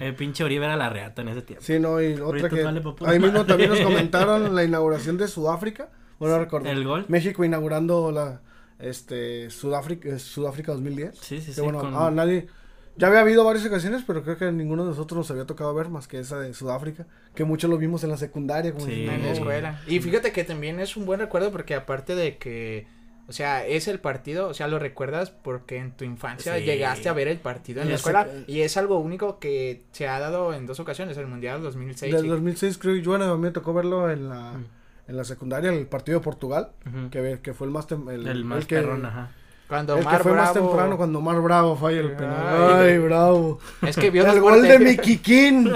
El pinche Oribe era la reata en ese tiempo. Sí, no, y otra que. ahí mismo también nos (laughs) comentaron la inauguración de Sudáfrica. Bueno, recuerdo. El gol. México inaugurando la, este, Sudáfrica, Sudáfrica 2010. Sí, sí, sí. bueno, ah, nadie ya había habido varias ocasiones, pero creo que ninguno de nosotros nos había tocado ver más que esa de Sudáfrica, que muchos lo vimos en la secundaria. Como en la escuela. Y fíjate que también es un buen recuerdo porque aparte de que, o sea, es el partido, o sea, lo recuerdas porque en tu infancia llegaste a ver el partido en la escuela y es algo único que se ha dado en dos ocasiones, el Mundial 2006. Del 2006 creo, yo bueno, me tocó verlo en la... En la secundaria, el partido de Portugal, que, que fue el más... El, más que, ajá cuando el que fue más temprano, cuando Mar Bravo falla el penal. Ay, bravo. Es que vio El gol de Miquiquín.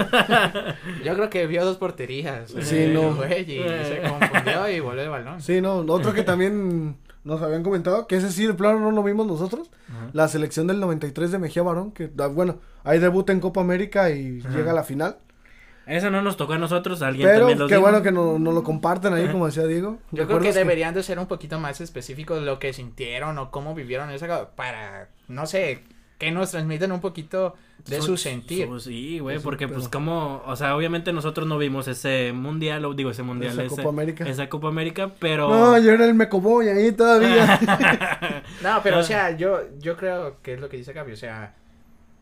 (laughs) Yo creo que vio dos porterías. Sí, no. y se confundió y volvió el balón. Sí, no. Otro que también nos habían comentado, que ese sí, de plano no lo vimos nosotros. La selección del 93 de Mejía Barón, que, ah, bueno, ahí debuta en Copa América y llega a la final. Eso no nos tocó a nosotros, alguien Pero también qué bueno que nos no lo comparten ahí, como decía Diego. Yo creo que deberían de ser un poquito más específicos de lo que sintieron o cómo vivieron esa para, no sé, que nos transmiten un poquito de su, sentir. sí, güey, porque pues como, o sea, obviamente nosotros no vimos ese mundial, o digo ese mundial, esa Copa América. Esa Copa América, pero... No, yo era el Mecoboy ahí todavía. (laughs) no, pero o sea, yo, yo creo que es lo que dice Gaby, o sea,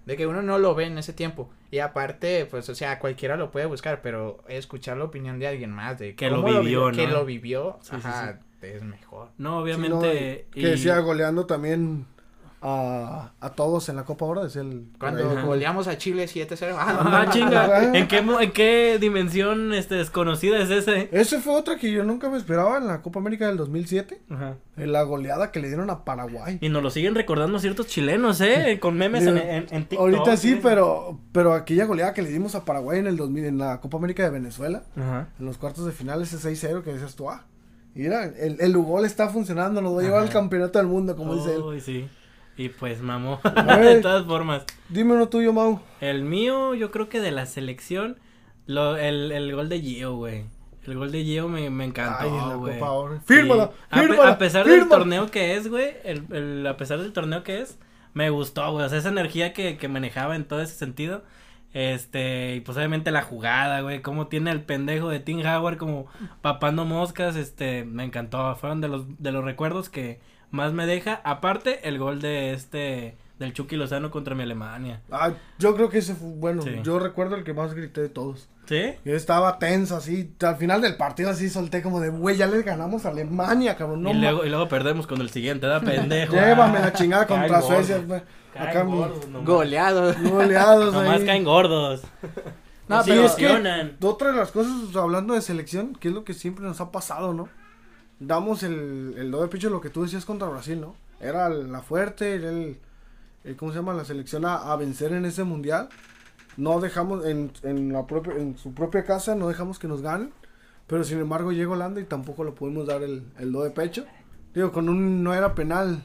de que uno no lo ve en ese tiempo. Y aparte, pues, o sea, cualquiera lo puede buscar, pero escuchar la opinión de alguien más, de que lo vivió, ¿no? Que lo vivió, ajá, es mejor. No, obviamente. que decía goleando también a, a todos en la Copa ahora es el cuando goleamos a Chile 7-0 ah, (laughs) chinga. ¿En qué, en qué dimensión este desconocida es ese ese fue otra que yo nunca me esperaba en la Copa América del 2007 Ajá. en la goleada que le dieron a Paraguay. Y nos lo siguen recordando ciertos chilenos eh con memes en, en, TikTok ahorita sí pero pero aquella goleada que le dimos a Paraguay en el 2000 en la Copa América de Venezuela Ajá. en los cuartos de final ese 6-0 que dices tú ah mira el, el Ugol está funcionando nos va a llevar al campeonato del mundo como dice él. Sí y pues mamó, (laughs) de todas formas. Dime uno tuyo, Mau. El mío, yo creo que de la selección, lo, el, el gol de Gio, güey. El gol de Gio me, me encantó, güey. Fírmala, A, pesar del torneo que es, güey, el, el, a pesar del torneo que es, me gustó, güey. O sea, esa energía que, que manejaba en todo ese sentido. Este, y pues obviamente la jugada, güey, cómo tiene el pendejo de Tim Howard como papando moscas, este, me encantó. Fueron de los, de los recuerdos que más me deja. Aparte, el gol de este del Chucky Lozano contra mi Alemania. Ah, yo creo que ese fue, bueno, yo recuerdo el que más grité de todos. ¿Sí? Yo estaba tenso así, al final del partido así solté como de, güey, ya le ganamos a Alemania, cabrón. No y, luego, y luego perdemos con el siguiente, da pendejo. (laughs) Llévame la chingada (laughs) contra Suecia. Acá gordos, goleados. (laughs) Goleados. nomás caen gordos. No, pero es que otra de las cosas, hablando de selección, que es lo que siempre nos ha pasado, ¿no? Damos el, el do de pecho lo que tú decías contra Brasil, ¿no? Era la fuerte, era el, ¿cómo se llama? La selección a, vencer en ese mundial. No dejamos, en, en, la propia, en su propia casa, no dejamos que nos ganen. Pero sin embargo llegó Holanda y tampoco le pudimos dar el, el do de pecho. Digo, con un no era penal,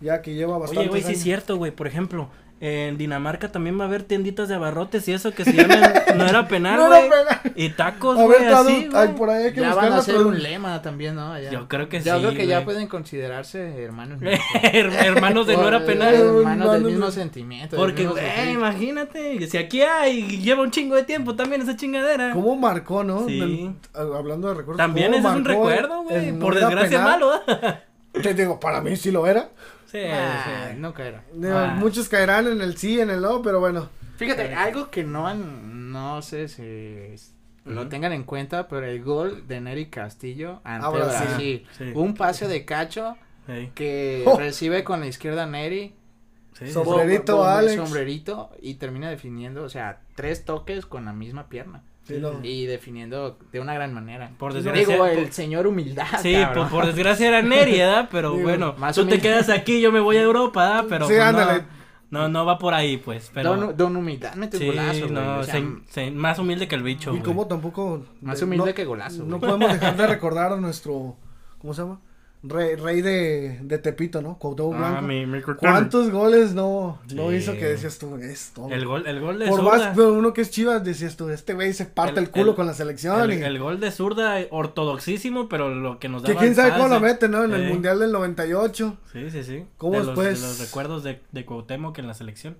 ya que lleva bastante. Oye, güey, sí es cierto, güey. Por ejemplo, en Dinamarca también va a haber tienditas de abarrotes y eso que se llaman no era (laughs) penal, güey. y tacos, güey, así, hay por ahí que ya van a hacer un lema también, ¿no? Yo creo que sí. Yo creo que ya pueden considerarse hermanos. (laughs) hermanos de no era (laughs) penal. hermanos del mismo sentimiento. Porque, güey, imagínate, si aquí hay, lleva un chingo de tiempo también esa chingadera. ¿Cómo marcó, no? Sí. hablando de recuerdos. También es un recuerdo, güey. Por desgracia malo, Te digo, para mí sí lo era. Sí, ah, no caerá. Ah. Muchos caerán en el sí, en el no, pero bueno. Fíjate, algo que no han, no sé si lo tengan en cuenta, pero el gol de Neri Castillo ante Brasil. Un pase de cacho que (laughs) oh. recibe con la izquierda Neri. sombrerito, Alex. Sombrerito y termina definiendo, o sea, tres toques con la misma pierna. Y definiendo de una gran manera. Por desgracia. Digo, el señor humildad. Sí, por, desgracia era Neri, ¿verdad? Pero bueno, tú te quedas aquí, yo me voy a Europa, ¿verdad? Pero sí, pues, ándale. No, no, va por ahí, pues. Pero... Don, don humildad, mete sí, golazo, no, más humilde que el bicho. Y como tampoco. Más humilde que golazo. No podemos (laughs) dejar de recordar a nuestro. ¿Cómo se llama? Rey, de, de, Tepito, ¿no? Cuauhtémoc ah, Blanco. ¿Cuántos goles no, no hizo que decías tú? Esto. El gol, el gol de Por zurda. más, pero uno que es Chivas, decías tú, este güey se parte el, culo con la selección. El, gol de zurda, ortodoxísimo, pero lo que nos da. Que quién sabe cómo lo mete, ¿no? En el Mundial del 98. Sí, sí, sí. ¿Cómo después? de los recuerdos de, de Cuauhtémoc en la selección.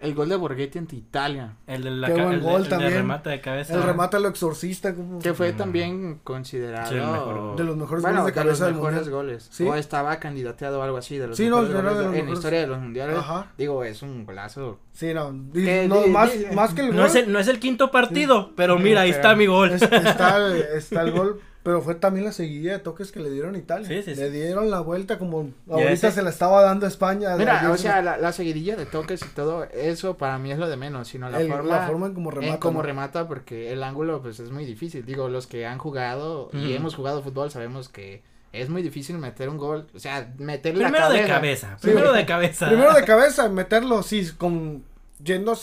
El gol de Borghetti ante Italia. El de la Qué buen gol también. El remate de cabeza. El remate lo exorcista. Que fue también considerado. de los mejores goles de cabeza de los mejores goles. ¿Sí? O estaba candidateado o algo así. De los sí, no, de los en la historia de los mundiales. Ajá. Digo, es un golazo. Sí, no. no más, más que el gol. No es el, no es el quinto partido, pero mira, ahí está mi gol. está, está el (laughs) gol pero fue también la seguidilla de toques que le dieron a Italia. Sí, sí, Le dieron la vuelta como ahorita se la estaba dando a España. Mira, o sea, la, la, seguidilla de toques y todo, eso para mí es lo de menos, sino la forma. La forma en como remata. En como remata, porque el ángulo pues es muy difícil. Digo, los que han jugado y hemos jugado fútbol sabemos que es muy difícil meter un gol, o sea, meterle primero la cabeza. de cabeza, primero de cabeza. Primero de cabeza, meterlo, sí, con, yendo,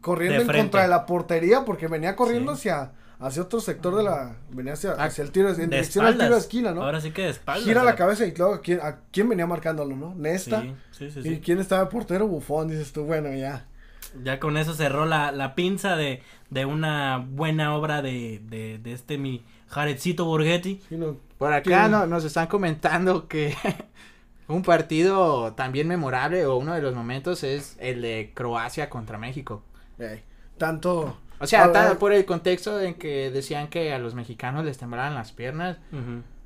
corriendo en contra de la portería, porque venía corriendo hacia hacia otro sector de la. Venía hacia, ah, hacia el tiro, en dirección al tiro de esquina, ¿no? Ahora sí que de espaldas. Gira la cabeza y luego, ¿a quién, a quién venía marcándolo, no? Nesta. Sí, sí, sí. ¿Y quién estaba portero? Bufón, dices tú, bueno, ya. Ya con eso cerró la, la pinza de, de una buena obra de, de, de este mi Jaredcito Borghetti. Por acá no, nos están comentando que (laughs) un partido también memorable o uno de los momentos es el de Croacia contra México. tanto o sea, por el contexto en que decían que a los mexicanos les temblaban las piernas.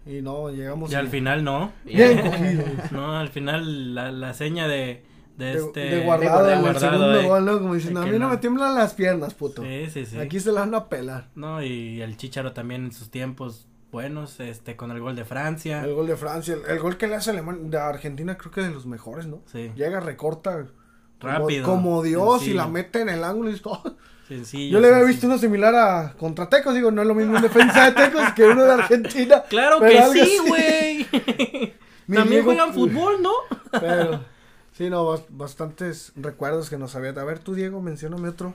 Y no, llegamos. Y, al final no. (laughs) no, al final la, la seña de, de, este. De guardado, de guardado el segundo ¿no? Como diciendo, a mí no. me tiemblan las piernas, puto. Sí, sí, sí. Aquí se las van a pelar. No, y el Chicharo también en sus tiempos buenos, este, con el gol de Francia. El gol de Francia, el, gol que le hace Alemania, de Argentina creo que de los mejores, ¿no? Sí. Llega, recorta. Rápido. Como, Dios y la mete en el ángulo y todo. (laughs) Yo le había visto uno similar a contra Tecos, digo, no es lo mismo en defensa de Tecos que uno de Argentina. (laughs) Claro que sí, güey. (laughs) También juegan fútbol, ¿no? (laughs) pero, sí, no, bastantes recuerdos que nos había. A ver, tú, Diego, mencióname otro.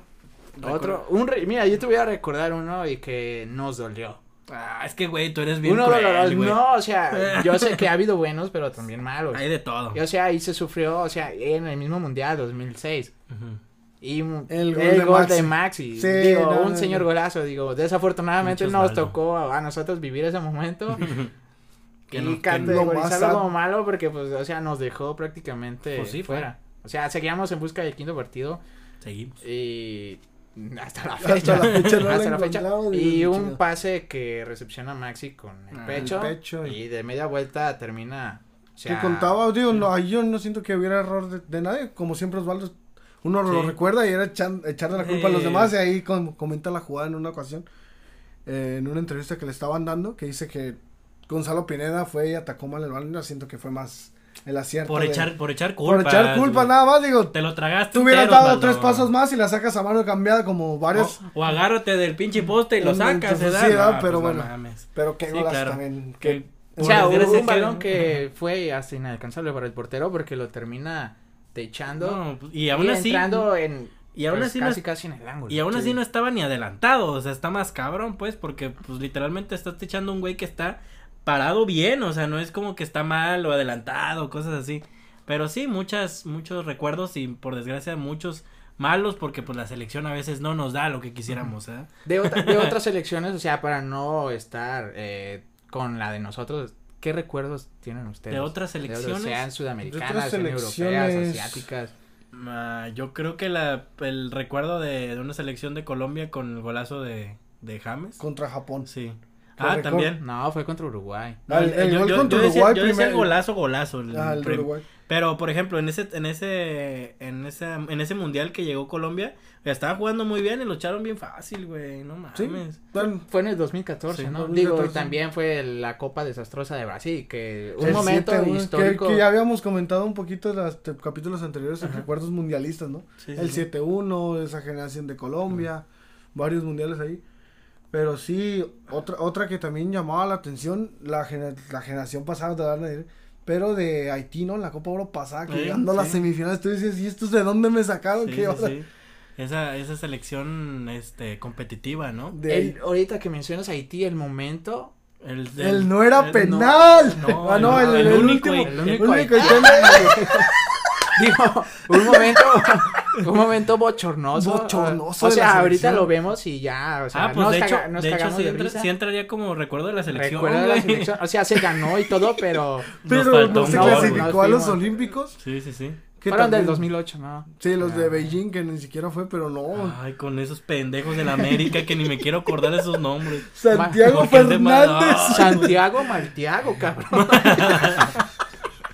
Otro, un mira, yo te voy a recordar uno y que nos dolió. Ah, es que, güey, tú eres bien Uno cruel, No, o sea, yo sé que ha habido buenos, pero también malos. Hay de todo. Y, o sea, ahí se sufrió, o sea, en el mismo Mundial 2006. Uh y el gol, de, Maxi. digo, un señor golazo. Digo, desafortunadamente nos tocó a, nosotros vivir ese momento. (laughs) que y categorizarlo como malo porque, pues, o sea, nos dejó prácticamente pues fuera. O sea, seguíamos en busca del quinto partido. Seguimos. Y hasta la fecha. Hasta la fecha. (laughs) Y un pase que recepciona Maxi con el ah, pecho. y... de media vuelta termina. que contaba, digo, no, yo no siento que hubiera error de, de nadie. Como siempre, Osvaldo uno lo recuerda y era echarle la culpa a los demás y ahí comenta la jugada en una ocasión, eh, en una entrevista que le estaban dando, que dice que Gonzalo Pineda fue y atacó mal el balón, siento que fue más el acierto. Por echar, por echar culpa. Por echar culpa, nada más, digo. Te lo tragaste. Tú hubieras dado tres pasos más y la sacas a mano cambiada como varios. O, agárrate del pinche poste y lo sacas, Sí, da, pero pues bueno. pero qué sí, también. Que, o sea, hubo un balón que fue hasta inalcanzable para el portero porque lo termina techando pues, y aún así entrando en y aún pues, así casi, casi en el ángulo. Y aún así no estaba ni adelantado, o sea, está más cabrón, pues, porque pues literalmente estás techando un güey que está parado bien, o sea, no es como que está mal o adelantado, cosas así. Pero sí, muchas muchos recuerdos y por desgracia muchos malos porque pues la selección a veces no nos da lo que quisiéramos, ¿eh? De, de (laughs) otras selecciones, o sea, para no estar eh, con la de nosotros, ¿Qué recuerdos tienen ustedes? De otras selecciones. sean sudamericanas, sean europeas, asiáticas. Ah, yo creo que la, el recuerdo de, una selección de Colombia con el golazo de, de James. Contra Japón. Sí. Ah, también. No, fue contra Uruguay. el, gol contra Uruguay. Yo decía, golazo, golazo. ah, el Uruguay. Pero, por ejemplo, en ese, en ese, en ese, en ese mundial que llegó Colombia, estaba jugando muy bien y lo echaron bien fácil, güey, no mames. fue en el 2014, ¿no? Digo, y también fue la Copa Desastrosa de Brasil, que un momento histórico. Que, ya habíamos comentado un poquito en los capítulos anteriores, en recuerdos mundialistas, ¿no? el 7-1, esa generación de Colombia, varios mundiales ahí. Pero sí, otra, otra que también llamaba la atención, la, la generación pasada de Darna pero de Haití, ¿no? La Copa Oro pasada, que llegando a las semifinales, tú dices, ¿y estos de dónde me sacaron? ¿Qué Esa, esa selección este, competitiva, ¿no? De... ahorita que mencionas Haití, el momento, El, no era penal. No, (laughs) ah, no, el, único, último. El único. único (laughs) Digo, un momento, (laughs) (laughs) un momento bochornoso. Bochornoso. O sea, ahorita lo vemos y ya, o sea, ah, pues de hecho, nos de hecho sí, entra, sí, entraría como recuerdo de la selección. Recuerdo de la selección, o sea, se ganó y todo, (laughs) pero. Pero no se clasificó a los Olímpicos. Sí, sí, sí. Fueron del 2008, ¿no? Sí, los de Beijing, que ni siquiera fue, pero no. Ay, con esos pendejos de la América que ni me quiero acordar de sus nombres. Santiago Fernández. Santiago Maltiago, cabrón. (laughs)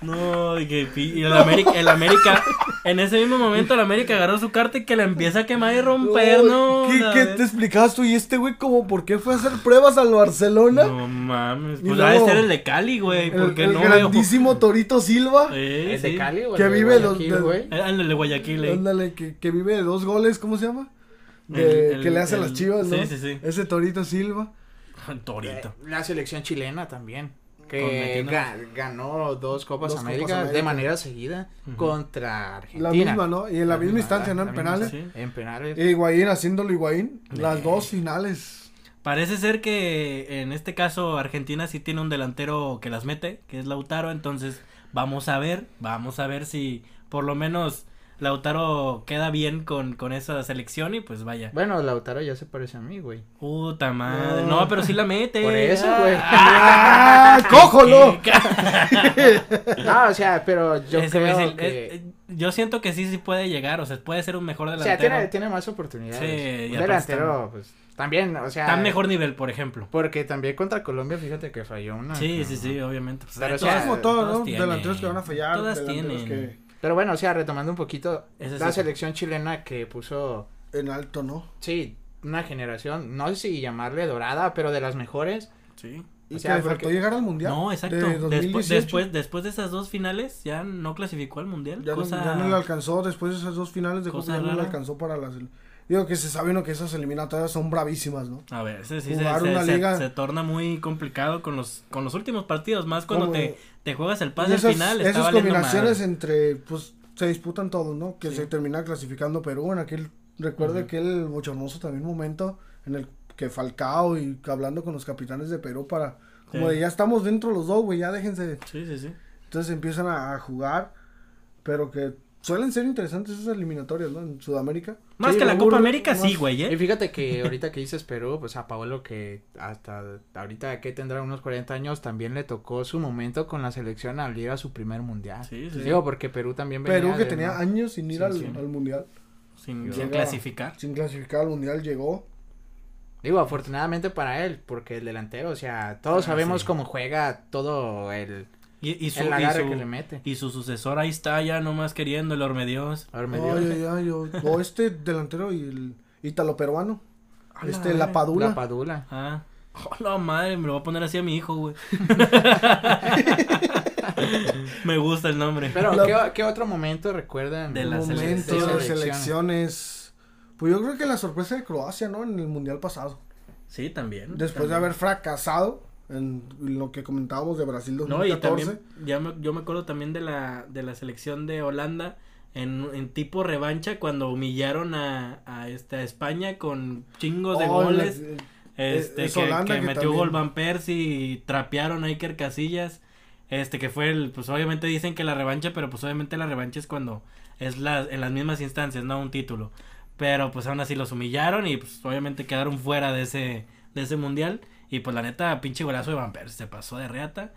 No, y que y el América, el América, en ese mismo momento el América agarró su carta y que la empieza a quemar y romper, ¿no? ¿Qué, ¿qué te explicabas tú? ¿Y este güey como por qué fue a hacer pruebas al Barcelona? No mames, pues debe ser el de Cali, güey, porque el, no grandísimo Torito Silva. Sí, ¿El de Cali, güey? Que vive de, güey. Ándale, de Guayaquil, eh. Ándale, que, que vive de dos goles, ¿cómo se llama? De, que le hace las chivas, ¿no? Sí, sí, sí. Ese Torito Silva. (laughs) Torito. Eh, la selección chilena también que ganó dos Copas América, de manera seguida contra Argentina. La misma, ¿no? Y en la, misma instancia, ¿no? En penales. En penales. Y Higuaín haciéndolo Higuaín. Las dos finales. Parece ser que en este caso Argentina sí tiene un delantero que las mete, que es Lautaro, entonces vamos a ver, vamos a ver si por lo menos Lautaro queda bien con, con esa selección y pues vaya. Bueno, Lautaro ya se parece a mí, güey. Puta madre. No, pero sí la mete. Por eso, güey. ¡Ah! (laughs) ¡Cójolo! (laughs) no, o sea, pero yo creo que... yo siento que sí, sí puede llegar, o sea, puede ser un mejor delantero. O sea, tiene, tiene más oportunidades. Sí, un delantero, pues, también, o sea... Está mejor nivel, por ejemplo. Porque también contra Colombia, fíjate que falló una. Sí, sí, sí, obviamente. Pues, pero, o sea, como todo, ¿no? Delanteros que van a fallar. Todas tienen. Que pero bueno, o sea, retomando un poquito, la selección chilena que puso... En alto, ¿no? Sí, una generación, no sé si llamarle dorada, pero de las mejores. Sí. Y o sea, faltó llegar al mundial. No, exacto. después, después, después de esas dos finales, ya no clasificó al mundial. Ya, no, ya no le alcanzó, después de esas dos finales de Copa, ya no le alcanzó para las. Digo que se sabe uno que esas eliminatorias son bravísimas, ¿no? A ver, sí, sí, se, se, torna muy complicado con los, con los últimos partidos, más cuando te, te juegas el pase al final. Esas combinaciones entre, pues, se disputan todos, ¿no? Que se termina clasificando Perú en aquel, recuerde que el bochornoso también momento en el que Falcao y hablando con los capitanes de Perú para, como de ya estamos dentro los dos, güey, ya déjense. Sí, sí, sí. Entonces empiezan a jugar, pero que Suelen ser interesantes esas eliminatorias, ¿no? En Sudamérica. Más que la Copa América, sí, güey, ¿eh? Y fíjate que ahorita que dices Perú, pues a Paolo que hasta ahorita que tendrá unos 40 años, también le tocó su momento con la selección al ir a su primer mundial. Sí, sí. Digo, porque Perú también venía Perú que tenía años sin ir al, mundial. Sin, clasificar. Sin clasificar al mundial llegó. Digo, afortunadamente para él, porque el delantero, o sea, todos ah, sabemos cómo juega todo el y, su, que le mete. y su sucesor ahí está ya nomás queriendo el Ormedios. o este delantero y el ítalo peruano. este, la Padula. La Padula. Ah. Oh, madre, me lo voy a poner así a mi hijo, güey. (laughs) me gusta el nombre. Pero, ¿qué, otro momento recuerdan? De las selecciones. selecciones. Pues yo creo que la sorpresa de Croacia, ¿no? En el Mundial pasado. Sí, también. Después de haber fracasado en lo que comentábamos de Brasil 2014. No, y también, ya me, yo me acuerdo también de la, de la selección de Holanda en, en tipo revancha cuando humillaron a, a, este, España con chingos de oh, goles. este, que, metió gol Van Persie y trapearon a Iker Casillas. Este, que fue el, pues obviamente dicen que la revancha, pero pues obviamente la revancha es cuando es la, en las mismas instancias, no un título. Pero pues aún así los humillaron y pues obviamente quedaron fuera de ese, de ese mundial. Y pues la neta, pinche golazo de Van Persie se pasó de reata.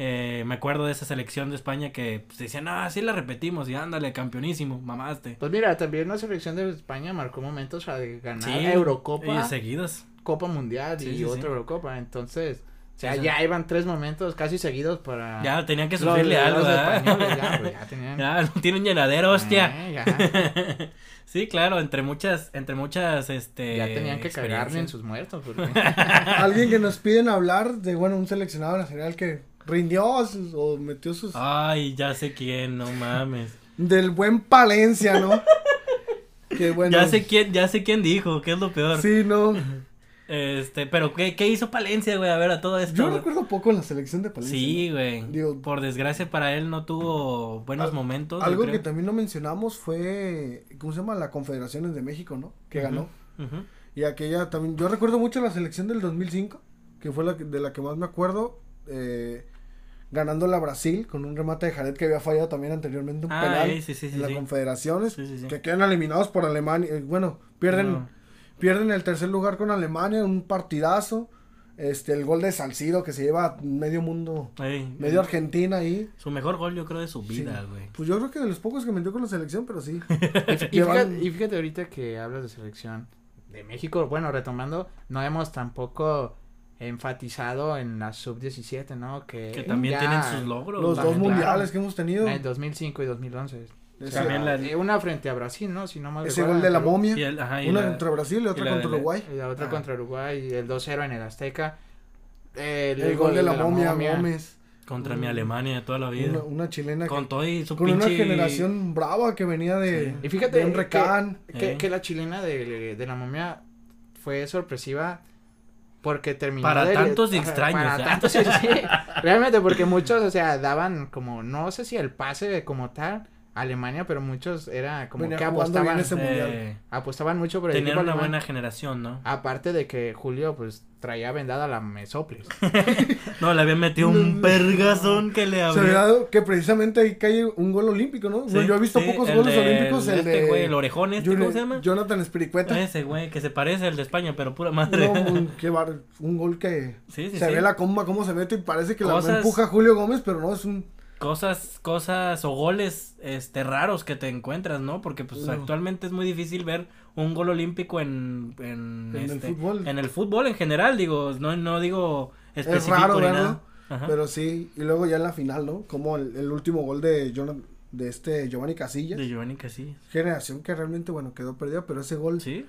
Eh, me acuerdo de esa selección de España que pues, decían, ah, sí la repetimos y ándale, campeonísimo, mamaste. Pues mira, también la selección de España marcó momentos de ganar Eurocopa. Y seguidos. Copa Mundial y otra Eurocopa, entonces... O sea, ya iban tres momentos casi seguidos para... Ya, tenían que sufrirle algo, ya, ya, tenían... (laughs) Ya, tiene un llenadero, hostia. Eh, (laughs) Sí, claro, entre muchas, entre muchas, este. Ya tenían que cagarle en sus muertos. (laughs) Alguien que nos piden hablar de, bueno, un seleccionado nacional que rindió o metió sus. Ay, ya sé quién, no mames. Del buen Palencia, ¿no? que bueno. Ya sé quién, ya sé quién dijo, que es lo peor. Sí, no. Este, pero ¿qué, qué hizo Palencia, güey? A ver, a todo esto. Yo recuerdo poco en la selección de Palencia. Sí, güey. Por desgracia para él no tuvo buenos momentos. Algo que también no mencionamos fue, ¿cómo se llama? La Confederaciones de México, ¿no? Que ganó. Y aquella también, yo recuerdo mucho la selección del 2005. que fue la de la que más me acuerdo, eh, ganando la Brasil con un remate de Jared que había fallado también anteriormente un ah, penal en las confederaciones, que quedan eliminados por Alemania, eh, bueno, pierden, pierden el tercer lugar con Alemania, un partidazo. Este, el gol de Salcido que se lleva medio mundo, medio Argentina ahí. Su mejor gol yo creo de su vida, güey. Pues yo creo que de los pocos que metió con la selección, pero sí. (laughs) y, fíjate, y, fíjate, ahorita que hablas de selección de México, bueno, retomando, no hemos tampoco enfatizado en la sub-17, ¿no? Que, también tienen sus logros. Los dos mundiales que hemos tenido. En 2005 y 2011. También la... Eh, una frente a Brasil, ¿no? Si no mal Ese gol de la momia. una contra Brasil y otra contra Uruguay. Y la otra ah. contra Uruguay y el 2-0 en el Azteca. El, gol, de la, momia, Gómez. Contra mi Alemania de toda la vida. Una, chilena. Con todo y su Con una generación brava que venía de. Y fíjate. un recán. Que, que, la chilena de, de la momia fue sorpresiva porque terminó para tantos extraños para tantos (laughs) sí, (laughs) realmente porque muchos o sea daban como no sé si el pase como tal Alemania, pero muchos era como que apostaban ese mundial. apostaban mucho por el Tenían una buena generación, ¿no? Aparte de que Julio pues traía vendada la Mesoplis. (laughs) no, le había metido un pergazón que le había. Se había dado que precisamente ahí cae un gol olímpico, ¿no? yo he visto pocos goles olímpicos. El, este güey, el orejón este, ¿cómo se llama? Jonathan Espiricueta. Ese güey, que se parece al de España, pero pura madre. No, un, (laughs) qué bar, un gol que se ve la comba cómo se mete y parece que la empuja Julio Gómez, pero no, es un cosas, cosas o goles este raros que te encuentras, ¿no? Porque pues actualmente es muy difícil ver un gol olímpico en en, el este, fútbol. En el fútbol en general, digo, no no digo específico es raro verlo, pero sí, y luego ya en la final, ¿no? Como el, último gol de de este Giovanni Casillas. De Giovanni Casillas. Generación que realmente bueno, quedó perdida, pero ese gol Sí.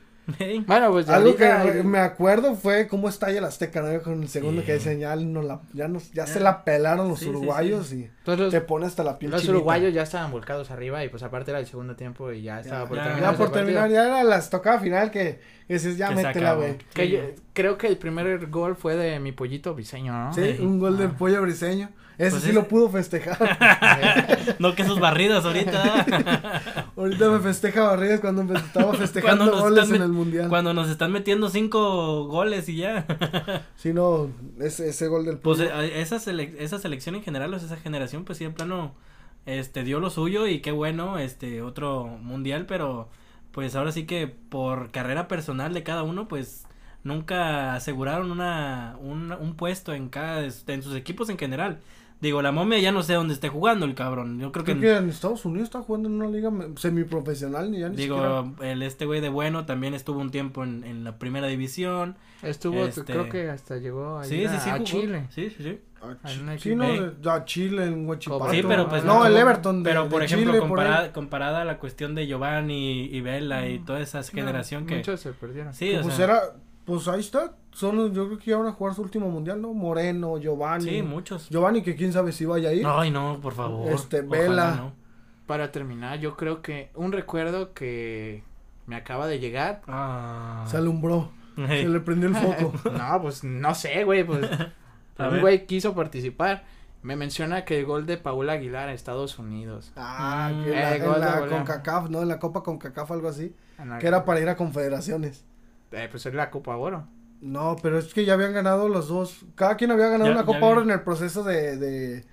Bueno, pues algo que me acuerdo fue cómo está el Azteca, ¿no? Con el segundo que dicen ya no la, ya nos, ya se la pelaron los uruguayos y te pone hasta la piel Los uruguayos ya estaban volcados arriba y pues aparte era el segundo tiempo y ya estaba por terminar. Ya por terminar, ya era la estocada final que dices ya métela, güey. Creo que el primer gol fue de mi pollito briseño, ¿no? Sí, un gol del pollo briseño. Ese pues sí lo pudo festejar. (laughs) no que sus barridas ahorita. (laughs) ahorita me festeja barridas cuando estaba festejando goles en el mundial. Cuando nos están metiendo cinco goles y ya. (laughs) sí, no, ese, ese gol del Pues eh, esa, esa selección en general, o esa generación, pues sí, en plano, este, dio lo suyo y qué bueno, este, otro mundial, pero pues ahora sí que por carrera personal de cada uno, pues nunca aseguraron una, un, un puesto en cada, en sus equipos en general. Digo, la momia ya no sé dónde esté jugando el cabrón. Yo creo, que, en... Estados Unidos está jugando en una liga semiprofesional ni ya ni Digo, el este güey de bueno también estuvo un tiempo en, en la primera división. Estuvo, este creo que hasta llegó a, sí, sí, sí, a Chile. Sí, sí, sí. A, sí, no, a Chile, en Huachipato. Sí, pero pues no, el Everton de, Pero por ejemplo, comparada, comparada a la cuestión de Giovanni y Vela y toda esa generación que muchos se perdieron. Sí, o pues sea, era pues ahí está. Son, yo creo que ya van a jugar su último mundial, ¿no? Moreno, Giovanni. Sí, muchos. Giovanni, que quién sabe si vaya a ir. Ay, no, por favor. Este, Vela. Para terminar, yo creo que un recuerdo que me acaba de llegar. Ah. Se alumbró. Se le prendió el foco. (laughs) no, pues no sé, güey. Pues (laughs) un güey quiso participar. Me menciona que el gol de Paula Aguilar a Estados Unidos. Ah, que la, en la CONCACAF, ¿no? En la Copa CONCACAF, algo así. Que era para ir a confederaciones. Eh, pues es la Copa Oro. No, pero es que ya habían ganado los dos. Cada quien había ganado una Copa Oro en el proceso de, de,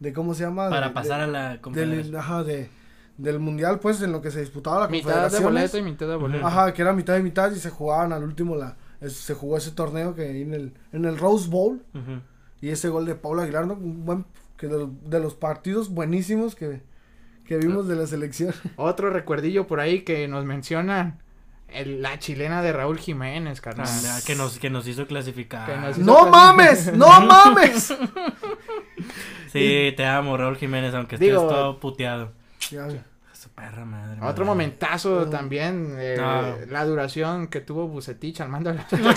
de ¿cómo se llama? Para pasar a la del, ajá, de, del mundial, pues, en lo que se disputaba la Mitad de boleto y mitad de boleto. Ajá, que era mitad y mitad y se jugaban al último la, se jugó ese torneo que en el, en el Rose Bowl. Y ese gol de Paula Aguilar, ¿no? Un buen, que de, de los partidos buenísimos que, que vimos de la selección. Otro recuerdillo por ahí que nos mencionan la chilena de Raúl Jiménez, carnal. Ah, que, nos, que nos hizo clasificar. ¡No mames! ¡No (laughs) mames! sí, te amo, Raúl Jiménez, aunque estés todo puteado. Su perra madre. Otro momentazo también. Eh, la duración que tuvo Bucetich al mando de la (laughs)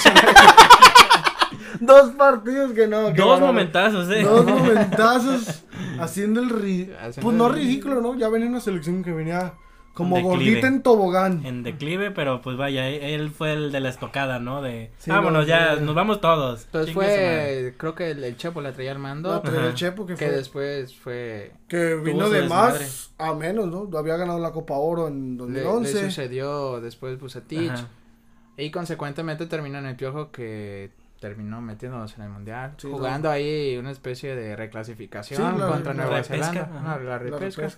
Dos partidos que no. Dos momentazos, eh. Dos (laughs) momentazos haciendo el. Pues no ridículo, ¿no? Ya venía una selección que venía como gordita en tobogán. En declive, pero pues vaya, e-, él fue el de la estocada, ¿no? De vámonos ya, nos vamos todos. Entonces fue, creo que el, Chepo la traía al mando. La traía el Chepo que, que después fue. Que vino de más a menos, ¿no? Había ganado la Copa Oro en 2011. Le, le sucedió después Bucetich. Y consecuentemente terminó en el piojo que terminó metiéndonos en el mundial, jugando ahí una especie de reclasificación contra Nueva Zelanda, la repesca.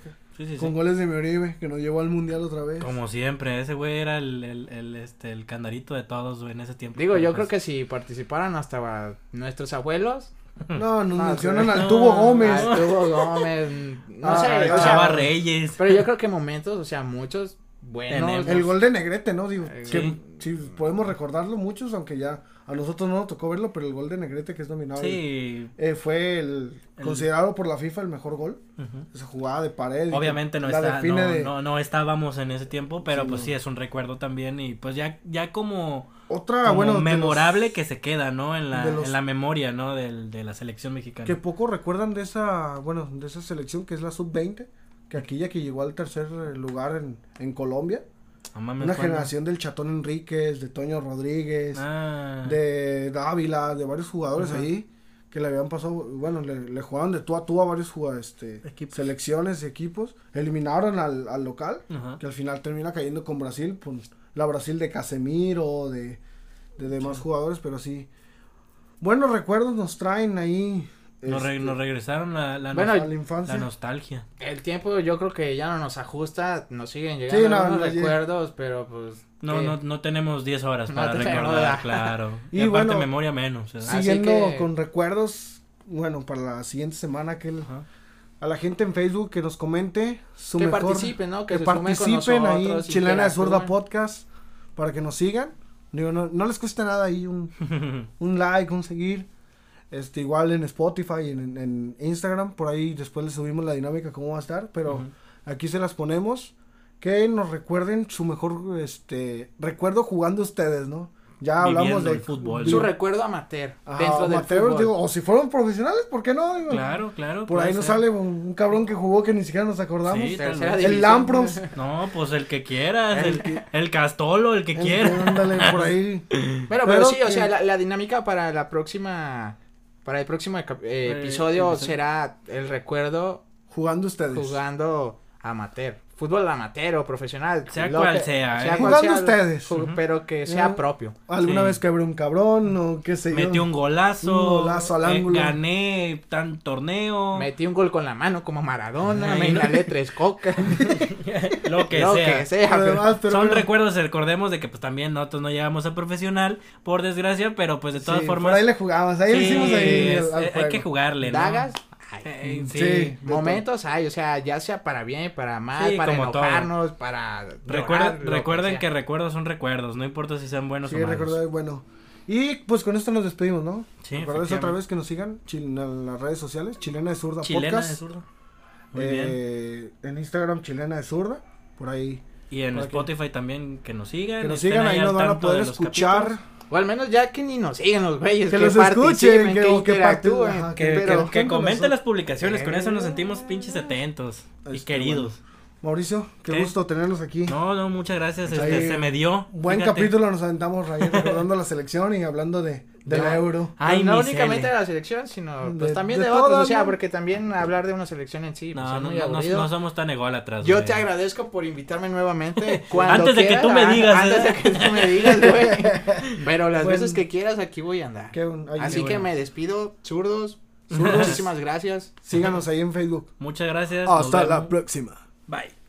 Con goles de Mioribe, que nos llevó al mundial otra vez. Como siempre, ese güey era el, el, el, este, el candarito de todos, en ese tiempo. Digo, yo creo que si participaran hasta nuestros abuelos. (laughs) No, nos (laughs) mencionan al Tubo Gómez. Al Tubo Gómez. (laughs) No sé, o sea, Reyes. Pero yo creo que momentos, o sea, muchos buenos. El gol de Negrete, ¿no? Digo, que si podemos recordarlo muchos, aunque ya a nosotros no nos tocó verlo, pero el gol de Negrete que es nominado sí. eh, fue el, considerado por la FIFA el mejor gol. Esa jugada de pared. Obviamente no, está, no, no, estábamos en ese tiempo, pero pues sí es un recuerdo también y pues ya ya como otra bueno memorable que se queda, ¿no? En la, en la memoria, ¿no? De, de la selección mexicana. Que poco recuerdan de esa, bueno, de esa selección que es la sub-20, que aquí ya que llegó al tercer lugar en, en Colombia una generación del Chatón Enríquez, de Toño Rodríguez, ah. de Dávila, de varios jugadores ahí que le habían pasado, bueno, le, jugaban de tú a tú a varios jugadores, este, selecciones y equipos, eliminaron al, al local, que al final termina cayendo con Brasil, pues, la Brasil de Casemiro, de, de demás jugadores, pero sí, buenos recuerdos nos traen ahí nos, este, regresaron la, la, la, nostalgia. El tiempo yo creo que ya no nos ajusta, nos siguen llegando sí, recuerdos, pero pues... No, no, no tenemos 10 horas para recordar, claro. (laughs) y, aparte bueno, memoria menos. Siguiendo con recuerdos, bueno, para la siguiente semana que a la gente en Facebook que nos comente su que participen, ¿no? Que, participen ahí, Chilena de Zurda Podcast, para que nos sigan. Digo, no, no les cuesta nada ahí un, (laughs) un like, un seguir. Este, igual en Spotify, en, en Instagram, por ahí después les subimos la dinámica cómo va a estar, pero aquí se las ponemos. Que nos recuerden su mejor, este, recuerdo jugando ustedes, ¿no? Ya hablamos del fútbol. Su recuerdo amateur. dentro del fútbol. Digo, o si fueron profesionales, ¿por qué no? claro, claro. Por ahí nos sale un, cabrón que jugó que ni siquiera nos acordamos. el Lampros. (laughs) No, pues el que quieras. El, el, Castolo, el que quiera. Ándale, por ahí. Bueno, pero, sí, o sea, la, la dinámica para la próxima para el próximo eh, episodio será el recuerdo. Jugando ustedes. Jugando amateur. Fútbol amateur o profesional. Sea cual sea. ¿eh? jugando ustedes. Pero que sea propio. Alguna vez quebré un cabrón o qué sé yo. Metí un golazo. Un golazo al eh, ángulo. gané tan torneo. Metí un gol con la mano como Maradona. me inhalé tres cocas. (laughs) Lo que sea. Son recuerdos, recordemos de que pues también nosotros no llegamos a profesional, por desgracia, pero pues de todas formas. Por ahí le jugamos, ahí le hicimos ahí. hay que jugarle, ¿no? Dagas, sí, momentos hay, o sea, ya sea para bien, para mal, para enojarnos, para recuerden que, recuerdos son recuerdos, no importa si sean buenos o malos. Sí, recuerdo bueno. Y pues con esto nos despedimos, ¿no? Sí. otra vez que nos sigan en las redes sociales, Chilena de Zurda Chilena de Zurda. Muy eh, bien. En Instagram, Chilena de Zurda, por ahí. Y en Spotify también que nos sigan. Que nos sigan, ahí, nos van a poder escuchar. O al menos ya que ni nos siguen los güeyes. Que, los escuchen, que, que, que, comenten las publicaciones. Con eso nos sentimos pinches atentos y queridos. Mauricio, qué, gusto tenerlos aquí. No, no, muchas gracias. Pues este, se me dio. Buen capítulo nos aventamos ahí recordando la selección y hablando de, de la euro. Ay, no únicamente de la selección, sino pues también de, otros, o sea, porque también hablar de una selección en sí, pues, no, es muy no, no, somos tan ególatras. Yo te agradezco por invitarme nuevamente. (laughs) antes de que tú me digas. Antes de que tú me digas, güey. (laughs) Pero las veces que quieras aquí voy a andar. Así que me despido, (laughs) zurdos. Muchísimas gracias. Síganos ahí en Facebook. Muchas gracias. Hasta la próxima. Bye.